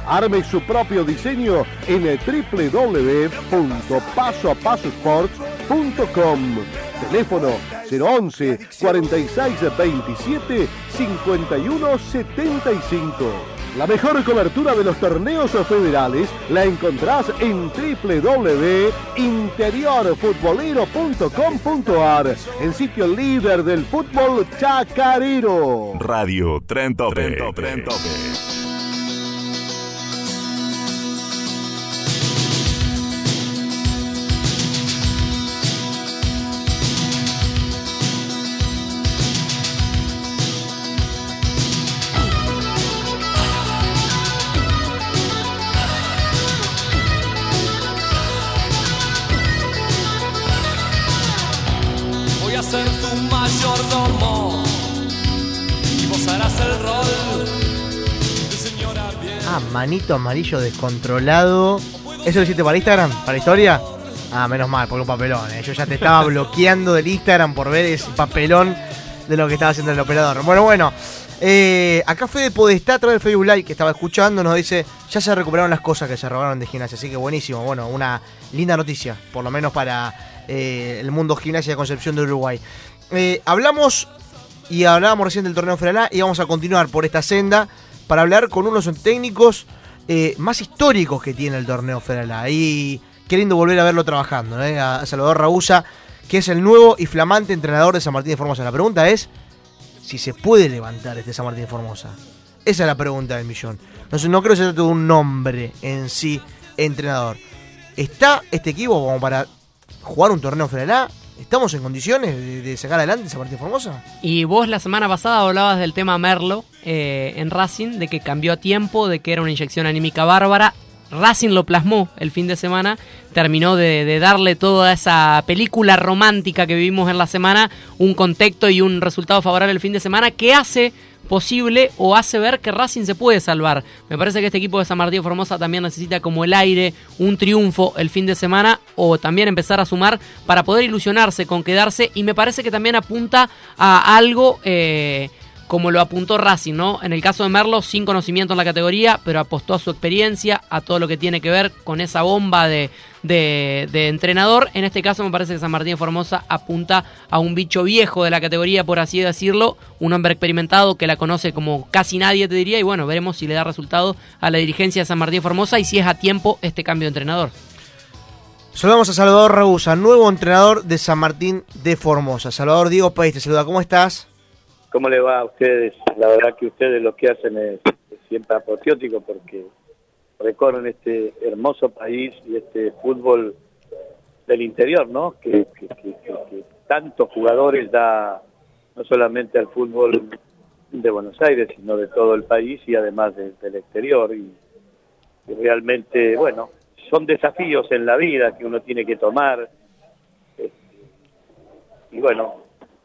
Arme su propio diseño en www.pasoapasosports.com. Teléfono 011 46 27 51 75. La mejor cobertura de los torneos federales la encontrás en www.interiorfutbolero.com.ar, el sitio líder del fútbol chacarero. Radio Tren Tope. Tren manito amarillo descontrolado. ¿Eso lo hiciste para Instagram? ¿Para historia? Ah, menos mal, por un papelón. eh. Yo ya te estaba bloqueando del Instagram por ver ese papelón de lo que estaba haciendo el operador. Bueno, bueno. eh, acá Fede Podestá a través del Facebook Live que estaba escuchando nos dice ya se recuperaron las cosas que se robaron de gimnasia. Así que buenísimo. Bueno, una linda noticia. Por lo menos para eh, el mundo gimnasia de Concepción de Uruguay. Eh, hablamos y hablábamos recién del torneo Feralá y vamos a continuar por esta senda para hablar con unos técnicos eh, más históricos que tiene el torneo Feralá. Y qué lindo volver a verlo trabajando, ¿eh? a Salvador Ragusa, que es el nuevo y flamante entrenador de San Martín de Formosa. La pregunta es si se puede levantar este San Martín de Formosa. Esa es la pregunta del millón. No, creo que se trate un nombre en sí, entrenador. ¿Está este equipo como para jugar un torneo Feralá? ¿Estamos en condiciones de, de sacar adelante Martín de Formosa? Y vos la semana pasada hablabas del tema Merlo eh, en Racing, de que cambió a tiempo, de que era una inyección anímica bárbara. Racing lo plasmó el fin de semana, terminó de, darle toda esa película romántica que vivimos en la semana, un contexto y un resultado favorable el fin de semana que hace posible o hace ver que Racing se puede salvar. Me parece que este equipo de San Martín Formosa también necesita como el aire, un triunfo el fin de semana o también empezar a sumar para poder ilusionarse con quedarse y me parece que también apunta a algo eh, como lo apuntó Racing, ¿no? En el caso de Merlo, sin conocimiento en la categoría, pero apostó a su experiencia, a todo lo que tiene que ver con esa bomba de, de, de entrenador. En este caso me parece que San Martín Formosa apunta a un bicho viejo de la categoría, por así decirlo, un hombre experimentado que la conoce como casi nadie, te diría, y bueno, veremos si le da resultado a la dirigencia de San Martín Formosa y si es a tiempo este cambio de entrenador. Saludamos a Salvador Ragusa, nuevo entrenador de San Martín de Formosa. Salvador Diego País, te saluda, ¿cómo estás? ¿Cómo le va a ustedes? La verdad que ustedes lo que hacen es, siempre apoteótico porque recorren este hermoso país y este fútbol del interior, ¿no? Que, que- que- que- tantos jugadores da no solamente al fútbol de Buenos Aires, sino de todo el país y además de- del exterior. Y realmente, bueno, son desafíos en la vida que uno tiene que tomar. Este, y bueno,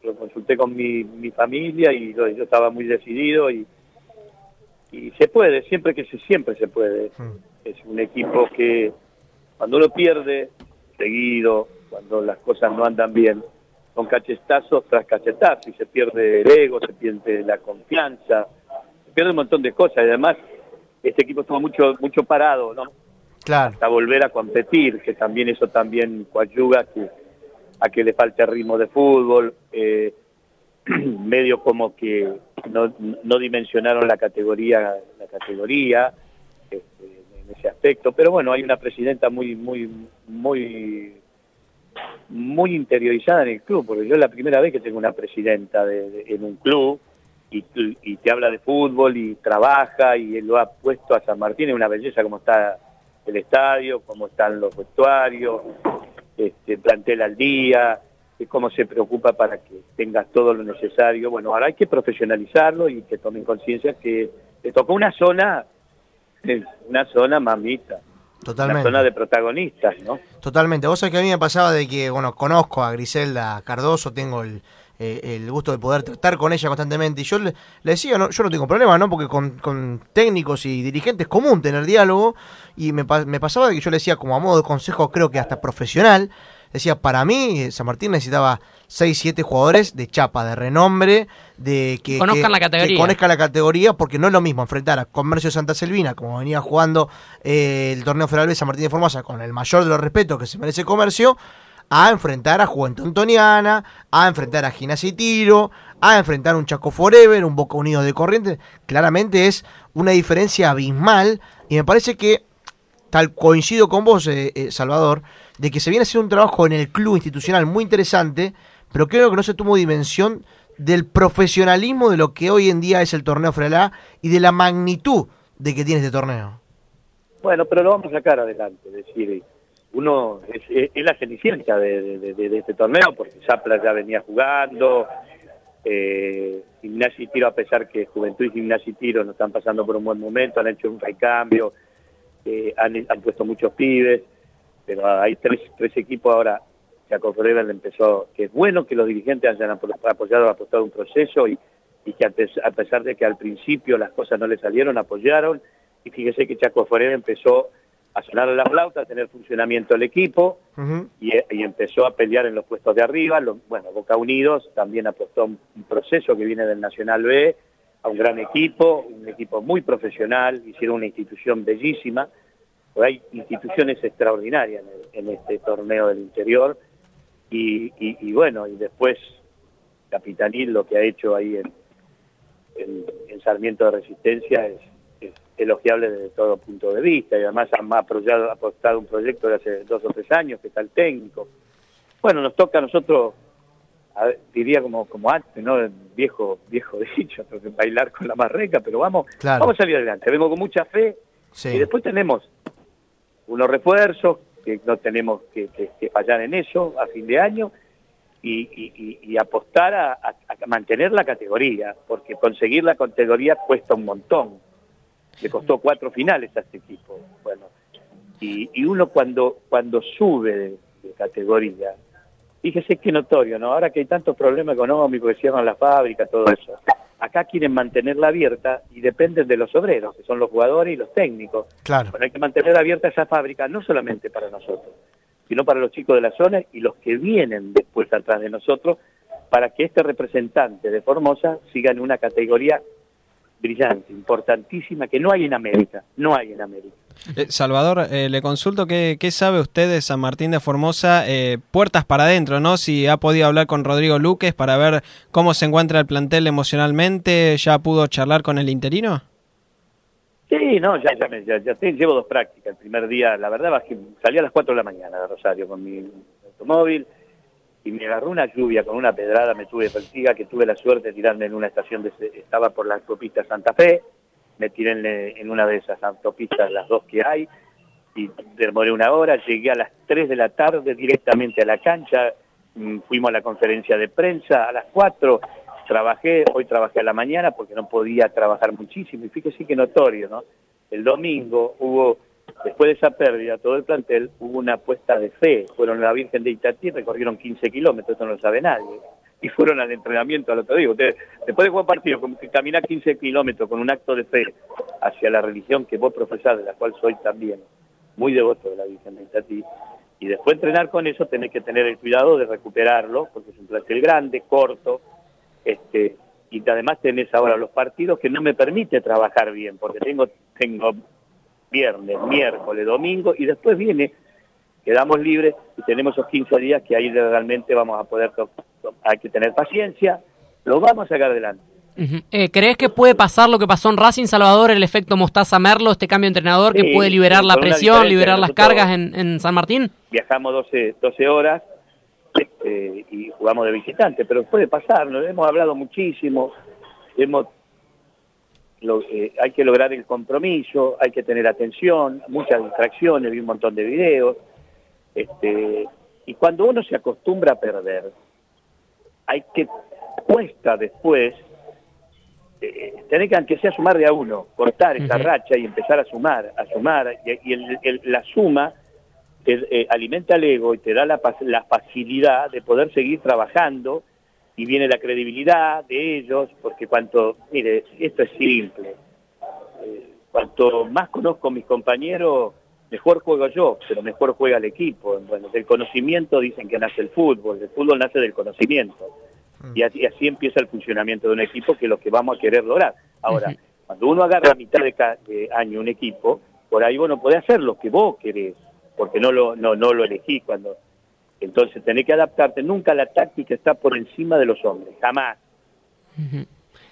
lo consulté con mi, mi familia y lo- yo estaba muy decidido y, y se puede, siempre que se, siempre se puede. Es un equipo que cuando uno pierde seguido, cuando las cosas no andan bien, son cachetazos tras cachetazos y se pierde el ego, se pierde la confianza, se pierde un montón de cosas y además este equipo estuvo mucho, mucho parado, ¿no? Hasta volver a competir, que también eso también coadyuga que, a que le falte ritmo de fútbol, eh, medio como que no, no dimensionaron la categoría, la categoría este, en ese aspecto, pero bueno, hay una presidenta muy, muy, muy, muy interiorizada en el club, porque yo es la primera vez que tengo una presidenta de- de- en un club y, y te habla de fútbol y trabaja y lo ha puesto a San Martín, es una belleza como está el estadio, cómo están los vestuarios, este, plantel al día, cómo se preocupa para que tengas todo lo necesario. Bueno, ahora hay que profesionalizarlo y que tomen conciencia que te tocó una zona, una zona mamita, Totalmente. la zona de protagonistas, ¿no? Totalmente. Vos sabés que a mí me pasaba de que, bueno, conozco a Griselda Cardoso, tengo el, eh, el gusto de poder tratar con ella constantemente. Y yo le, le decía, no, yo no tengo problema, ¿no? Porque con, con técnicos y dirigentes es común tener diálogo. Y me, me pasaba de que yo le decía, como a modo de consejo, creo que hasta profesional, decía, para mí, eh, San Martín necesitaba 6, 7 jugadores de chapa, de renombre, de que Conozcan que- la categoría. que conozcan la categoría, porque no es lo mismo enfrentar a Comercio Santa Selvina, como venía jugando eh, el torneo Federal B San Martín de Formosa, con el mayor de los respetos que se merece Comercio, a enfrentar a Juventud Antoniana, a enfrentar a Gimnasia y Tiro, a enfrentar un Chaco Forever, un Boca Unido de Corrientes. Claramente es una diferencia abismal y me parece que, tal coincido con vos, eh, eh, Salvador, de que se viene a hacer un trabajo en el club institucional muy interesante, pero creo que no se tomó dimensión del profesionalismo de lo que hoy en día es el torneo Frelá y de la magnitud de que tiene este torneo. Bueno, pero lo vamos a sacar adelante, decir, uno es, es- la cenicienta de, este torneo, porque Zapla ya venía jugando, eh, Gimnasia y Tiro, a pesar que Juventud y Gimnasia y Tiro no están pasando por un buen momento, han hecho un recambio, eh, han, puesto muchos pibes, pero hay tres, tres equipos ahora, Chaco Forever empezó, que es bueno que los dirigentes hayan apo- apoyado, apostado un proceso y, y que a pesar de que al principio las cosas no le salieron, apoyaron, y fíjese que Chaco Forever empezó a sonar la flauta, a tener funcionamiento el equipo, y, y empezó a pelear en los puestos de arriba. Lo- bueno, Boca Unidos también apostó un, un proceso que viene del Nacional B, a un gran equipo, un equipo muy profesional, hicieron una institución bellísima. Hay instituciones extraordinarias en, en este torneo del interior. Y, y- y bueno, y después Capitanil lo que ha hecho ahí en, en- en Sarmiento de Resistencia es, es elogiable desde todo punto de vista y además han apoyado, apostado un proyecto de hace dos o tres años que está el técnico. Bueno, nos toca a nosotros, a ver, diría como, como antes, ¿no? El viejo, viejo dicho, bailar con la marreca, pero vamos, Claro. vamos a salir adelante. Vengo con mucha fe Sí. y después tenemos unos refuerzos que no tenemos que, que- que fallar en eso a fin de año y, y- y- y apostar a, a- a mantener la categoría, porque conseguir la categoría cuesta un montón. Le costó cuatro finales a este equipo. Bueno, y, y uno cuando cuando sube de, de categoría, fíjese qué notorio, ¿no? Ahora que hay tantos problemas económicos, que cierran las fábricas, todo eso. Acá quieren mantenerla abierta y dependen de los obreros, que son los jugadores y los técnicos. Claro. Bueno, hay que mantener abierta esa fábrica, no solamente para nosotros, sino para los chicos de la zona y los que vienen después atrás de nosotros, para que este representante de Formosa siga en una categoría brillante, importantísima, que no hay en América, no hay en América. Eh, Salvador, eh, le consulto qué, qué sabe usted de San Martín de Formosa, eh, puertas para adentro, ¿no? Si ha podido hablar con Rodrigo Luques para ver cómo se encuentra el plantel emocionalmente, ¿ya pudo charlar con el interino? Sí, no, ya, ya, me- ya- ya llevo dos prácticas. El primer día, la verdad, es que salí a las 4 de la mañana de Rosario con mi automóvil y me agarró una lluvia con una pedrada, me tuve persiga, que tuve la suerte de tirarme en una estación, de, estaba por la autopista Santa Fe, me tiré en, en una de esas autopistas, las dos que hay, y demoré una hora, llegué a las 3 de la tarde directamente a la cancha, mm, fuimos a la conferencia de prensa a las 4, trabajé, hoy trabajé a la mañana porque no podía trabajar muchísimo, y fíjese que notorio, ¿no? El domingo hubo, después de esa pérdida, todo el plantel, hubo una apuesta de fe, fueron a la Virgen de Itatí, recorrieron 15 kilómetros, esto no lo sabe nadie, y fueron al entrenamiento al otro día. Usted, después de jugar partido, como que caminar 15 kilómetros con un acto de fe hacia la religión que vos profesás, de la cual soy también muy devoto de la Virgen de Itatí, y después entrenar con eso tenés que tener el cuidado de recuperarlo, porque es un plantel grande, corto, este, y además tenés ahora los partidos que no me permite trabajar bien, porque tengo, tengo viernes, miércoles, domingo, y después viene, quedamos libres y tenemos esos 15 días que ahí realmente vamos a poder, hay que tener paciencia, lo vamos a sacar adelante. Eh, ¿Crees que puede pasar lo que pasó en Racing Salvador, el efecto Mostaza Merlo, este cambio de entrenador que puede liberar la presión, liberar las cargas en, en San Martín? viajamos 12, 12 horas este, y jugamos de visitante, pero puede pasar, nos hemos hablado muchísimo, hemos lo- eh, hay que lograr el compromiso, hay que tener atención, muchas distracciones, vi un montón de videos, este, y cuando uno se acostumbra a perder, hay que, cuesta después eh, tenés que aunque sea sumar de a uno, cortar esa racha y empezar a sumar, a sumar, y, y el- el- la suma eh, alimenta el ego y te da la facilidad de poder seguir trabajando y viene la credibilidad de ellos, porque cuanto, mire, esto es simple, Eh, cuanto más conozco a mis compañeros, mejor juego yo, pero mejor juega el equipo. Bueno, del conocimiento dicen que nace el fútbol, el fútbol nace del conocimiento. Y así, así empieza el funcionamiento de un equipo, que es lo que vamos a querer lograr. Ahora, cuando uno agarra a mitad de, ca- de año un equipo, por ahí vos no podés hacer lo que vos querés, porque no lo, no, no lo elegís cuando... Entonces tenés que adaptarte. Nunca la táctica está por encima de los hombres, jamás.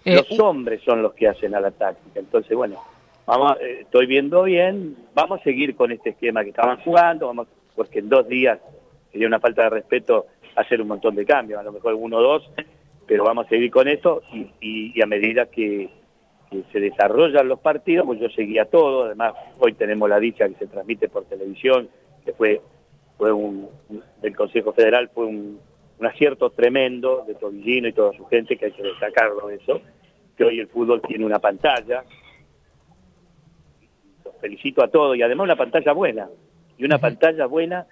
Eh, los hombres son los que hacen a la táctica. Entonces, bueno, vamos, eh, estoy viendo bien, vamos a seguir con este esquema que estaban jugando, vamos, porque en dos días sería una falta de respeto hacer un montón de cambios, a lo mejor uno o dos, pero vamos a seguir con esto y, y- y a medida que, que se desarrollan los partidos, pues yo seguía todo, además hoy tenemos la dicha que se transmite por televisión, que fue, fue un, del Consejo Federal, fue un, un acierto tremendo de Tobillino y toda su gente, que hay que destacarlo eso, que hoy el fútbol tiene una pantalla, los felicito a todos, y además una pantalla buena, y una pantalla buena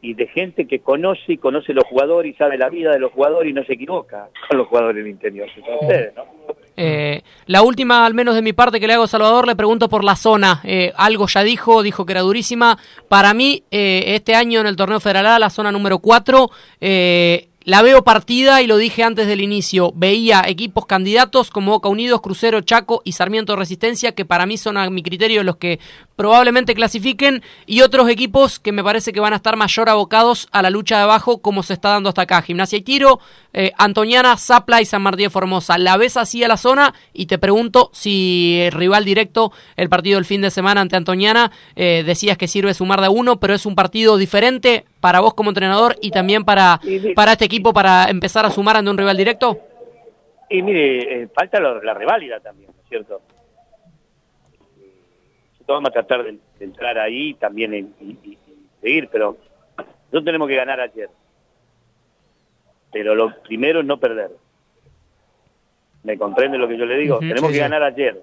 y de gente que conoce y conoce los jugadores y sabe la vida de los jugadores y no se equivoca con los jugadores del interior. Ustedes, ¿no? Eh, la última, al menos de mi parte, que le hago a Salvador, le pregunto por la zona. Eh, algo ya dijo, dijo que era durísima. Para mí, eh, este año en el torneo federal, la zona número 4, eh, la veo partida y lo dije antes del inicio. Veía equipos candidatos como Boca Unidos, Crucero, Chaco y Sarmiento Resistencia, que para mí son a mi criterio los que probablemente clasifiquen, y otros equipos que me parece que van a estar mayor abocados a la lucha de abajo, como se está dando hasta acá. Gimnasia y Tiro, eh, Antoniana, Zapla y San Martín de Formosa. ¿La ves así a la zona? Y te pregunto si el rival directo, el partido del fin de semana ante Antoniana, eh, decías que sirve sumar de uno, pero es un partido diferente para vos como entrenador y también para, para este equipo para empezar a sumar ante un rival directo. Y mire, eh, falta lo- la reválida también, ¿no es cierto? Nosotros vamos a tratar de, de entrar ahí también en- y, y- y seguir, pero nosotros tenemos que ganar ayer. Pero lo primero es no perder. ¿Me comprende lo que yo le digo? Tenemos sí, que sí. ganar ayer.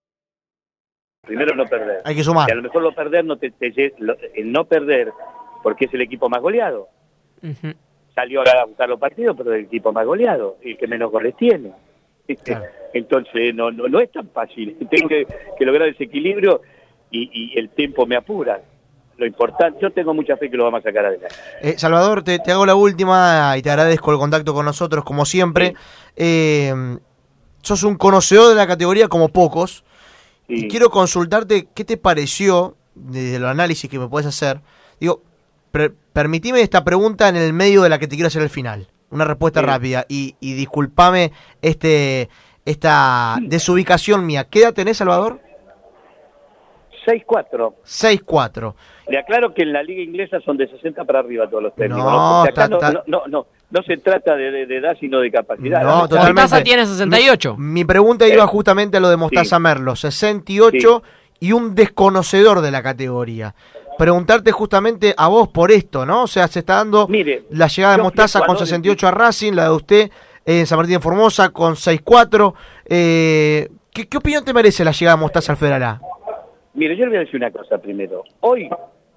Primero no perder. Hay que sumar. Y a lo mejor lo perder no te, lo- el no perder porque es el equipo más goleado. Salió ahora a buscar los partidos, pero es el equipo más goleado, el que menos goles tiene. Entonces no, no, no es tan fácil. Tengo que, que lograr ese equilibrio y, y el tiempo me apura. Lo importante, yo tengo mucha fe que lo vamos a sacar adelante. Eh, Salvador, te, te hago la última y te agradezco el contacto con nosotros, como siempre. Eh, sos un conocedor de la categoría como pocos. Y quiero consultarte qué te pareció, desde el análisis que me puedes hacer. Digo, per- permitime esta pregunta en el medio de la que te quiero hacer al final. Una respuesta Sí. rápida. Y, y disculpame este, esta desubicación mía. ¿Qué edad tenés, Salvador? 6-4. 6-4. Le aclaro que en la liga inglesa son de 60 para arriba todos los técnicos. No, ¿no? Acá ta- no, ta- no, no, no, no se trata de, de- de edad, sino de capacidad. No, totalmente. tiene 68. Mi, mi pregunta iba justamente a lo de Mostaza Sí. Merlo, 68 y un desconocedor de la categoría. Preguntarte justamente a vos por esto, ¿no? O sea, se está dando la llegada de Mostaza con jugador 68 a Racing, la de usted en San Martín de Formosa con 6-4. Eh, ¿qué, ¿Qué opinión te merece la llegada de Mostaza al Federal A? Mire, yo le voy a decir una cosa primero. Hoy,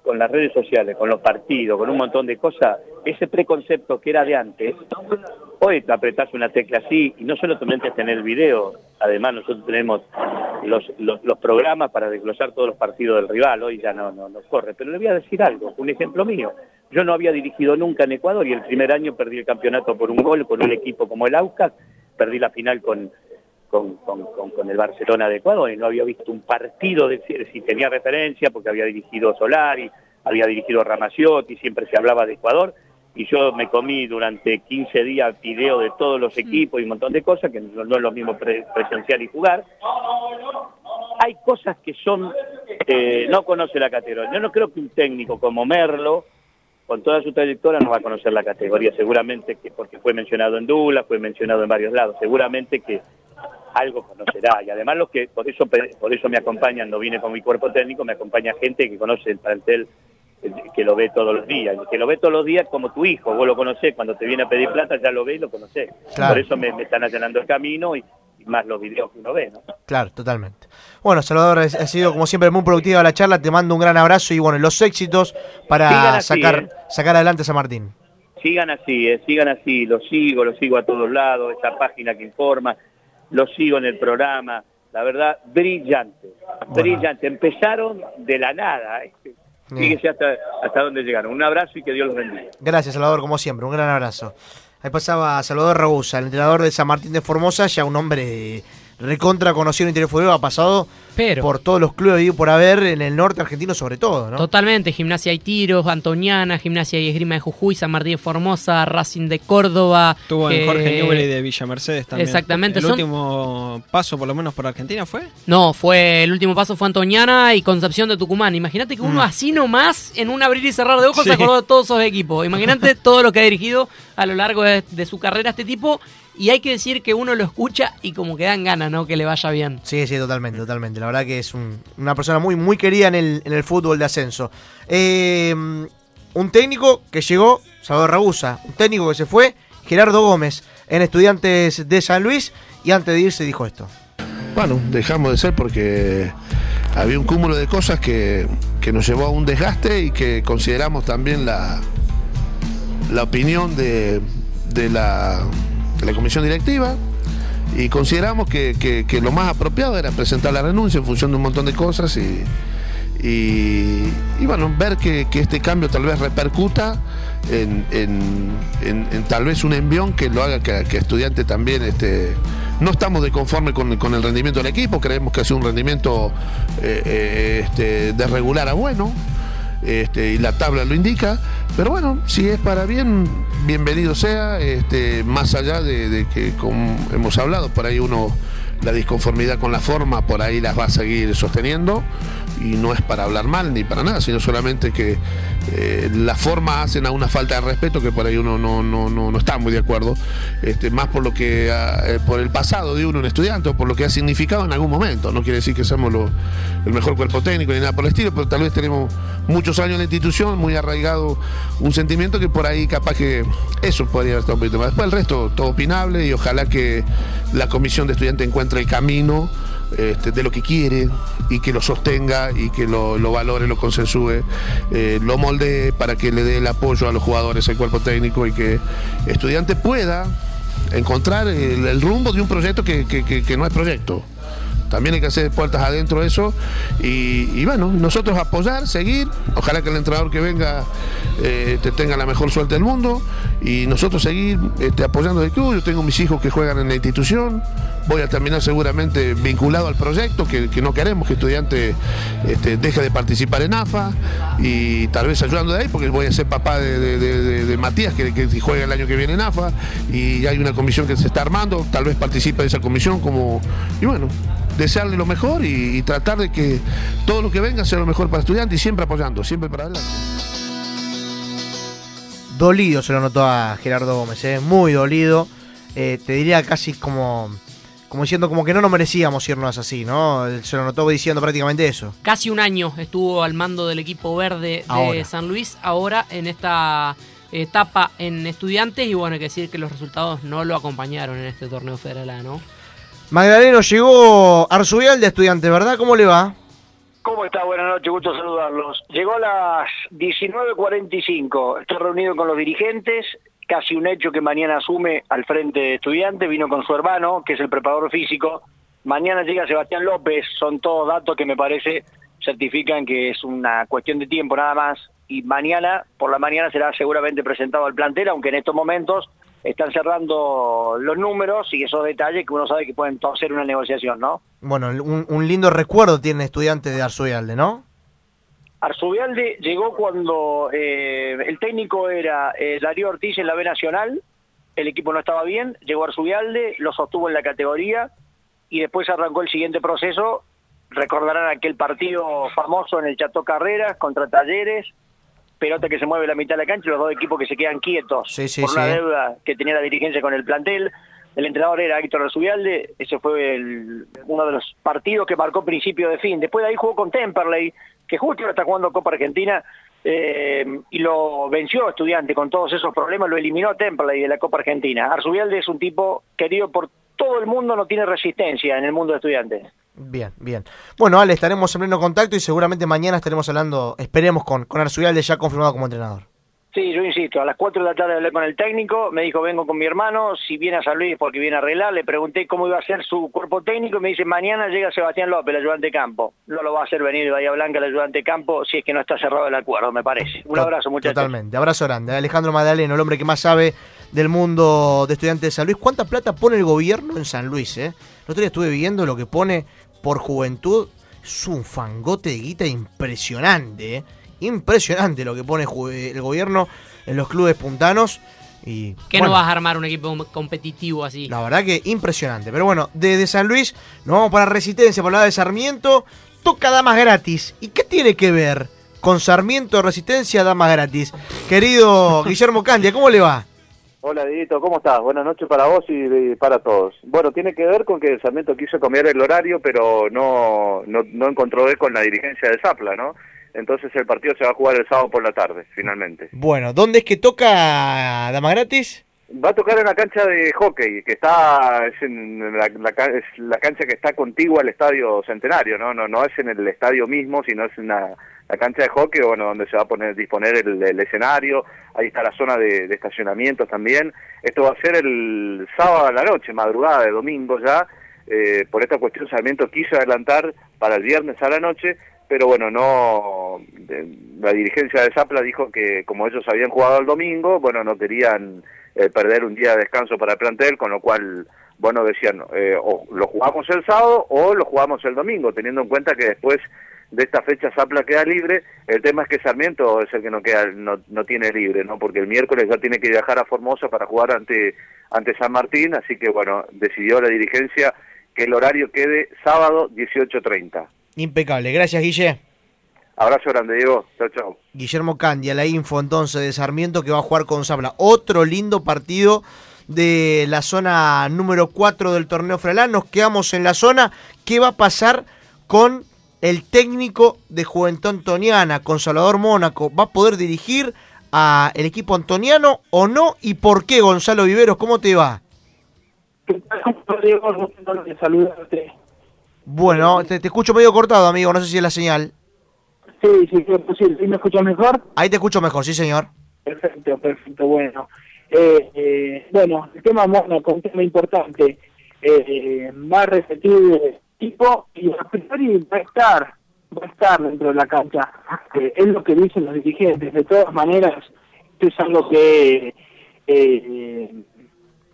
con las redes sociales, con los partidos, con un montón de cosas, ese preconcepto que era de antes, hoy te apretás una tecla así y no solamente es tener el video, además nosotros tenemos los, los, los programas para desglosar todos los partidos del rival, hoy ya no, no, no corre. Pero le voy a decir algo, un ejemplo mío. Yo no había dirigido nunca en Ecuador y el primer año perdí el campeonato por un gol con un equipo como el Aucas, perdí la final con, con, con- con el Barcelona de Ecuador y no había visto un partido, de, si tenía referencia, porque había dirigido Solari, había dirigido Ramaciotti, siempre se hablaba de Ecuador, y yo me comí durante 15 días video de todos los equipos y un montón de cosas, que no, no es lo mismo pre- presenciar y jugar. Hay cosas que son, eh, no conoce la categoría. Yo no creo que un técnico como Merlo, con toda su trayectoria, no va a conocer la categoría, seguramente que porque fue mencionado en Dula, fue mencionado en varios lados, seguramente que algo conocerá. Y además los que, por eso, por eso me acompañan, no vine con mi cuerpo técnico, me acompaña gente que conoce el plantel eh, que lo ve todos los días, que lo ve todos los días como tu hijo, vos lo conocés, cuando te viene a pedir plata ya lo ves y lo conocés. Claro. Por eso me, me están allanando el camino y, y más los videos que uno ve, ¿no? Claro, totalmente. Bueno, Salvador, ha sido como siempre muy productiva la charla. Te mando un gran abrazo y bueno, los éxitos para así, sacar, ¿eh? sacar adelante a San Martín. Sigan así, eh, sigan así, lo sigo, lo sigo a todos lados, esa página que informa, lo sigo en el programa, la verdad, brillante, brillante. Empezaron de la nada, eh. fíjese hasta, hasta dónde llegaron. Un abrazo y que Dios los bendiga. Gracias, Salvador, como siempre. Un gran abrazo. Ahí pasaba Salvador Ragusa, el entrenador de San Martín de Formosa, ya un hombre recontra conocido en el interior fútbol, ha pasado Pero- por todos los clubes y por haber en el norte argentino sobre todo, ¿no? Totalmente, Gimnasia y Tiros, Antoniana, Gimnasia y Esgrima de Jujuy, San Martín de Formosa, Racing de Córdoba. Estuvo en eh, Jorge Newbery de Villa Mercedes también. Exactamente, El son- último paso, por lo menos, por Argentina fue. No, fue el último paso fue Antoniana y Concepción de Tucumán. Imagínate que uno Mm. así nomás, en un abrir y cerrar de ojos, Sí. se acordó de todos esos equipos. Imagínate todo lo que ha dirigido a lo largo de, de su carrera este tipo. Y hay que decir que uno lo escucha y como que dan ganas, ¿no? Que le vaya bien. Sí, sí, totalmente, totalmente. La verdad que es un- una persona muy, muy querida en el, en el fútbol de ascenso. Eh, un técnico que llegó, Salvador Ragusa. Un técnico que se fue, Gerardo Gómez, en Estudiantes de San Luis. Y antes de irse dijo esto. Bueno, dejamos de ser porque había un cúmulo de cosas que, que nos llevó a un desgaste y que consideramos también la, la opinión de, de la, la comisión directiva y consideramos que, que- lo más apropiado era presentar la renuncia en función de un montón de cosas y, y, bueno, ver que, que este cambio tal vez repercuta en, en- en- en tal vez un envión que lo haga que, que estudiante también este, no estamos de conforme con, con el rendimiento del equipo, creemos que ha sido un rendimiento eh, eh, este, de regular a bueno. Este, y la tabla lo indica, pero bueno, si es para bien, bienvenido sea, este, más allá de, de que como hemos hablado, por ahí uno la disconformidad con la forma, por ahí las va a seguir sosteniendo, y no es para hablar mal ni para nada, sino solamente que eh, la forma hacen a una falta de respeto que por ahí uno no, no, no, no está muy de acuerdo, este, más por lo que ah, eh, por el pasado de uno un estudiante o por lo que ha significado en algún momento. No quiere decir que seamos lo- el mejor cuerpo técnico ni nada por el estilo, pero tal vez tenemos muchos años en la institución, muy arraigado un sentimiento que por ahí capaz que eso podría estado un poquito más. Después el resto, todo opinable y ojalá que la comisión de estudiantes encuentre el camino este, de lo que quiere y que lo sostenga y que lo, lo valore, lo consensúe, eh, lo molde para que le dé el apoyo a los jugadores, al cuerpo técnico y que estudiante pueda encontrar el, el rumbo de un proyecto que no es proyecto. También hay que hacer puertas adentro de eso. Y, bueno, nosotros apoyar, seguir, ojalá que el entrenador que venga eh, te tenga la mejor suerte del mundo. Y nosotros seguir este, apoyando el club. Yo tengo mis hijos que juegan en la institución, voy a terminar seguramente vinculado al proyecto, que, que no queremos que estudiante este, deje de participar en AFA y tal vez ayudando de ahí, porque voy a ser papá de- de- de Matías, que, que juega el año que viene en AFA y hay una comisión que se está armando, tal vez participe de esa comisión como... Y bueno, desearle lo mejor y, y tratar de que todo lo que venga sea lo mejor para estudiantes y siempre apoyando, siempre para adelante. Dolido se lo notó a Gerardo Gómez, ¿eh? muy dolido. Eh, te diría casi como, como diciendo como que no nos merecíamos irnos así, ¿no? Se lo notó diciendo prácticamente eso. Casi un año estuvo al mando del equipo verde de Ahora. San Luis, ahora en esta etapa en estudiantes y bueno, hay que decir que los resultados no lo acompañaron en este torneo federal, ¿no? Magdaleno llegó Arzubial de estudiante, ¿verdad? ¿Cómo le va? ¿Cómo está? Buenas noches, gusto saludarlos. Llegó a las 19.45, estoy reunido con los dirigentes, casi un hecho que mañana asume al frente de estudiantes, vino con su hermano, que es el preparador físico, mañana llega Sebastián López, son todos datos que me parece certifican que es una cuestión de tiempo nada más, y mañana, por la mañana será seguramente presentado al plantel, aunque en estos momentos están cerrando los números y esos detalles que uno sabe que pueden hacer una negociación, ¿no? Bueno, un, un lindo recuerdo tiene estudiante de Arzubialde, ¿no? Arzubialde llegó cuando eh, el técnico era eh, Darío Ortiz en la B Nacional, el equipo no estaba bien, llegó Arzubialde, lo sostuvo en la categoría y después arrancó el siguiente proceso. Recordarán aquel partido famoso en el Chateau Carreras contra Talleres, pelota que se mueve la mitad de la cancha y los dos equipos que se quedan quietos Sí, sí, por una sí. deuda que tenía la dirigencia con el plantel. El entrenador era Héctor Arzubialde, ese fue el- uno de los partidos que marcó principio de fin. Después de ahí jugó con Temperley, que justo ahora está jugando Copa Argentina, eh, y lo venció a Estudiante con todos esos problemas, lo eliminó a Temperley de la Copa Argentina. Arzubialde es un tipo querido por todo el mundo, no tiene resistencia en el mundo de estudiantes. Bien, bien. Bueno, Ale, estaremos en pleno contacto y seguramente mañana estaremos hablando, esperemos, con, con Arzubialde ya confirmado como entrenador. Sí, yo insisto, a las 4 de la tarde hablé con el técnico, me dijo vengo con mi hermano, si viene a San Luis porque viene a arreglar, le pregunté cómo iba a ser su cuerpo técnico y me dice mañana llega Sebastián López, el ayudante de campo. No lo va a hacer venir de Bahía Blanca el ayudante de campo si es que no está cerrado el acuerdo, me parece. Un abrazo, muchachos. Totalmente. Abrazo grande. Alejandro Magdaleno, el hombre que más sabe del mundo de estudiantes de San Luis. ¿Cuánta plata pone el gobierno en San Luis? Eh? El otro día estuve viendo lo que pone por juventud. Es un fangote de guita impresionante. eh. Impresionante lo que pone el gobierno en los clubes puntanos. Y, ¿Qué bueno, no vas a armar un equipo competitivo así? La verdad que impresionante. Pero bueno, desde San Luis nos vamos para Resistencia, por la de Sarmiento. Toca damas gratis. ¿Y qué tiene que ver con Sarmiento Resistencia damas gratis? Querido Guillermo Candia, ¿cómo le va? Hola, Dieguito, ¿cómo estás? Buenas noches para vos y, y para todos. Bueno, tiene que ver con que Sarmiento quiso cambiar el horario, pero no, no, no encontró con la dirigencia de Zapla, ¿no? Entonces el partido se va a jugar el sábado por la tarde, finalmente. Bueno, ¿dónde es que toca damas gratis? Va a tocar en la cancha de hockey, que está es en la, la es la cancha que está contigua al estadio Centenario, ¿no? No, no es en el estadio mismo, sino es en la, cancha de hockey, bueno, donde se va a poner disponer el, escenario. Ahí está la zona de, estacionamientos también. Esto va a ser el sábado a la noche, madrugada de domingo ya. Eh, por esta cuestión Sarmiento quiso adelantar para el viernes a la noche, pero bueno, no la dirigencia de Zapla dijo que como ellos habían jugado el domingo, bueno, no querían eh, perder un día de descanso para el plantel, con lo cual, bueno, decían, eh, o lo jugamos el sábado o lo jugamos el domingo, teniendo en cuenta que después de esta fecha Zapla queda libre, el tema es que Sarmiento es el que no queda no, no tiene libre, ¿no? Porque el miércoles ya tiene que viajar a Formosa para jugar ante ante San Martín, así que bueno, decidió la dirigencia que el horario quede sábado 18:30. Impecable. Gracias, Guille. Abrazo grande, Diego. Chao, chao. Guillermo Candia, la info entonces de Sarmiento que va a jugar con Zapla. Otro lindo partido de la zona número 4 del torneo Frelán. Nos quedamos en la zona. ¿Qué va a pasar con el técnico de Juventud Antoniana, con Salvador Mónaco? ¿Va a poder dirigir a el equipo antoniano o no? ¿Y por qué, Gonzalo Viveros? ¿Cómo te va? Bueno, te, te escucho medio cortado, amigo. No sé si es la señal. Sí, sí, sí, es posible. ¿Sí me escuchas mejor? Ahí te escucho mejor, sí, señor. Perfecto, perfecto, bueno. Eh, eh, bueno, el tema Mónaco, un tema importante. Eh, va a repetir el tipo y a priori va a estar, va a estar dentro de la cancha. Eh, es lo que dicen los dirigentes. De todas maneras, esto es algo que eh,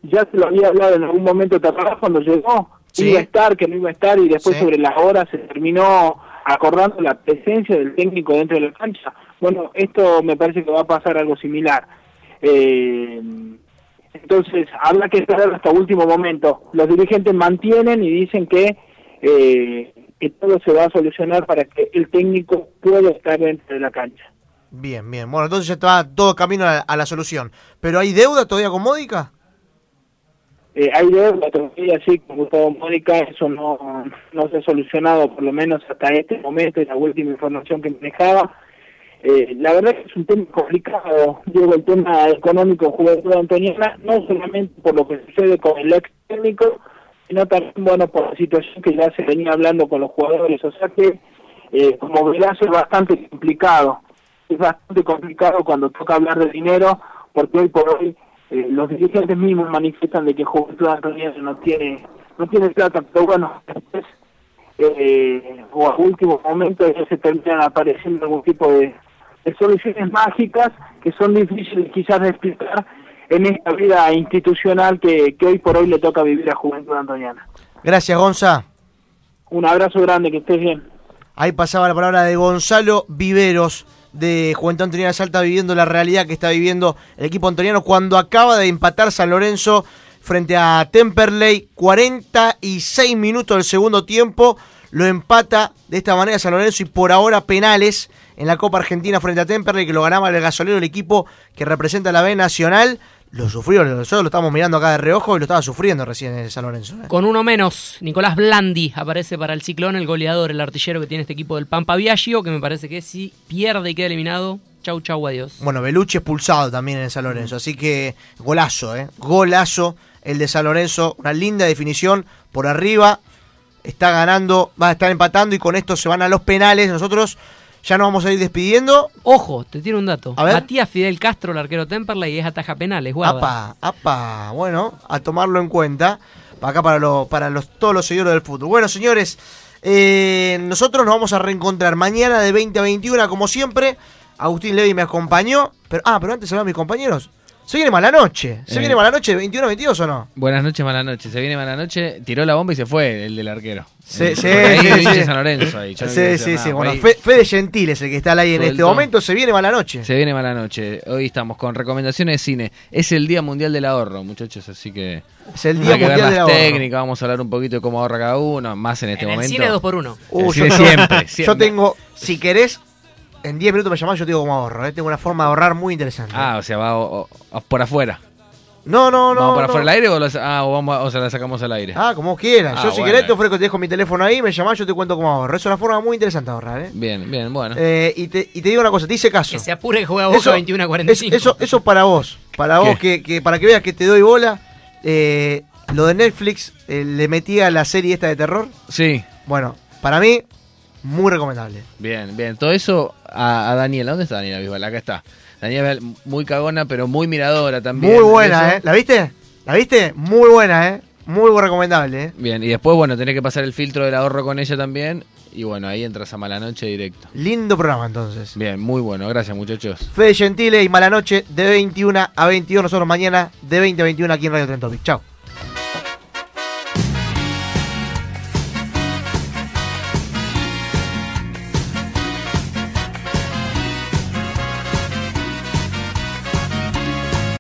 ya se lo había hablado en algún momento, ¿te acuerdas cuando llegó? Sí. Iba a estar, que no iba a estar, y después Sí. sobre la hora se terminó acordando la presencia del técnico dentro de la cancha. Bueno, esto me parece que va a pasar algo similar. Eh, entonces, habrá que esperar hasta último momento. Los dirigentes mantienen y dicen que, eh, que todo se va a solucionar para que el técnico pueda estar dentro de la cancha. Bien, bien. Bueno, entonces ya está todo camino a, a la solución. ¿Pero hay deuda todavía con Módica? Eh, hay deuda todavía, sí, como todo Mónica, eso no, no se ha solucionado, por lo menos hasta este momento, es la última información que manejaba. Eh, la verdad que es un tema complicado, Diego, el tema económico Juventud Antoniana, no solamente por lo que sucede con el ex técnico, sino también, bueno, por la situación que ya se venía hablando con los jugadores, o sea que, eh, como verás, es bastante complicado, es bastante complicado cuando toca hablar de dinero, porque hoy por hoy eh, los dirigentes mismos manifiestan de que Juventud Antoniana no tiene no tiene plata, pero bueno, después, eh, o a último momento ya se terminan apareciendo algún tipo de soluciones mágicas que son difíciles quizás de explicar en esta vida institucional que, que hoy por hoy le toca vivir a Juventud Antoniana. Gracias, Gonza. Un abrazo grande, que estés bien. Ahí pasaba la palabra de Gonzalo Viveros de Juventud Antoniana Salta viviendo la realidad que está viviendo el equipo antoniano cuando acaba de empatar San Lorenzo frente a Temperley. 46 minutos del segundo tiempo. Lo empata de esta manera San Lorenzo y por ahora penales en la Copa Argentina frente a Temperley que lo ganaba el gasolero, el equipo que representa la B Nacional. Lo sufrió, nosotros lo estamos mirando acá de reojo y lo estaba sufriendo recién en San Lorenzo. ¿eh? Con uno menos, Nicolás Blandi aparece para el ciclón, el goleador, el artillero que tiene este equipo del Pampa Viaggio, que me parece que si pierde y queda eliminado, chau chau, adiós. Bueno, Belucci expulsado también en San Lorenzo, así que golazo, ¿eh? Golazo el de San Lorenzo, una linda definición por arriba, está ganando, va a estar empatando y con esto se van a los penales. Nosotros ya nos vamos a ir despidiendo. Ojo, te tiro un dato. A ver. Matías Fidel Castro, el arquero Temperley, es ataja penales, guarda. Apa, apa, bueno, a tomarlo en cuenta. Para acá para, los para los, todos los seguidores del fútbol. Bueno, señores, eh, nosotros nos vamos a reencontrar mañana de 20 a 21, como siempre. Agustín Levy me acompañó. Pero, ah, pero antes hablar mis compañeros. Se viene mala noche. ¿Se Eh. viene mala noche de 21 a 22 o no? Buenas noches, mala noche. Se viene mala noche, tiró la bomba y se fue el del arquero. Sí, Eh, sí, ahí sí. San Lorenzo ahí, no Sí, sí, sí. Bueno, ahí Fede Gentil es el que está al aire en este momento. Se viene mala noche. Se viene mala noche. Hoy estamos con recomendaciones de cine. Es el Día Mundial del Ahorro, muchachos, así que... Es el hay Día que ver Mundial las del Ahorro. técnicas, vamos a hablar un poquito de cómo ahorra cada uno, más en este En el momento. cine dos por uno. El Uh, cine yo, siempre, Yo siempre. tengo, si querés, en 10 minutos me llamás, yo te digo cómo ahorro. ¿eh? Tengo una forma de ahorrar muy interesante. Ah, o sea, va o- o- por afuera. No, no, no. ¿Vamos por no. afuera del aire o, ah, o, vamos, o se la sacamos al aire? Ah, como quieras. Ah, yo si bueno. querés te ofrezco, te dejo mi teléfono ahí, me llamás, yo te cuento cómo ahorro. Es una forma muy interesante de ahorrar, ¿eh? Bien, bien, bueno. Eh, y, te, y te digo una cosa, te hice caso. Que se apure que juega Boca 21 a 45. Eso, eso, eso para vos. Para vos, que, que para que veas que te doy bola. eh, lo de Netflix, eh, le metí a la serie esta de terror. Sí. Bueno, para mí, muy recomendable. Bien, bien. Todo eso a, a Daniela. ¿Dónde está Daniela Bisbal? Acá está. Daniela muy cagona, pero muy miradora también. muy buena. ¿eh? ¿La viste? ¿La viste? Muy buena, ¿eh? Muy recomendable, ¿eh? Bien, y después, bueno, tenés que pasar el filtro del ahorro con ella también. Y bueno, ahí entras a mala noche directo. Lindo programa entonces. Bien, muy bueno. Gracias, muchachos. Fede Gentile y Mala Noche de 21 a 22. Nosotros mañana de 20 a 21 aquí en Radio Trentopic. Chao.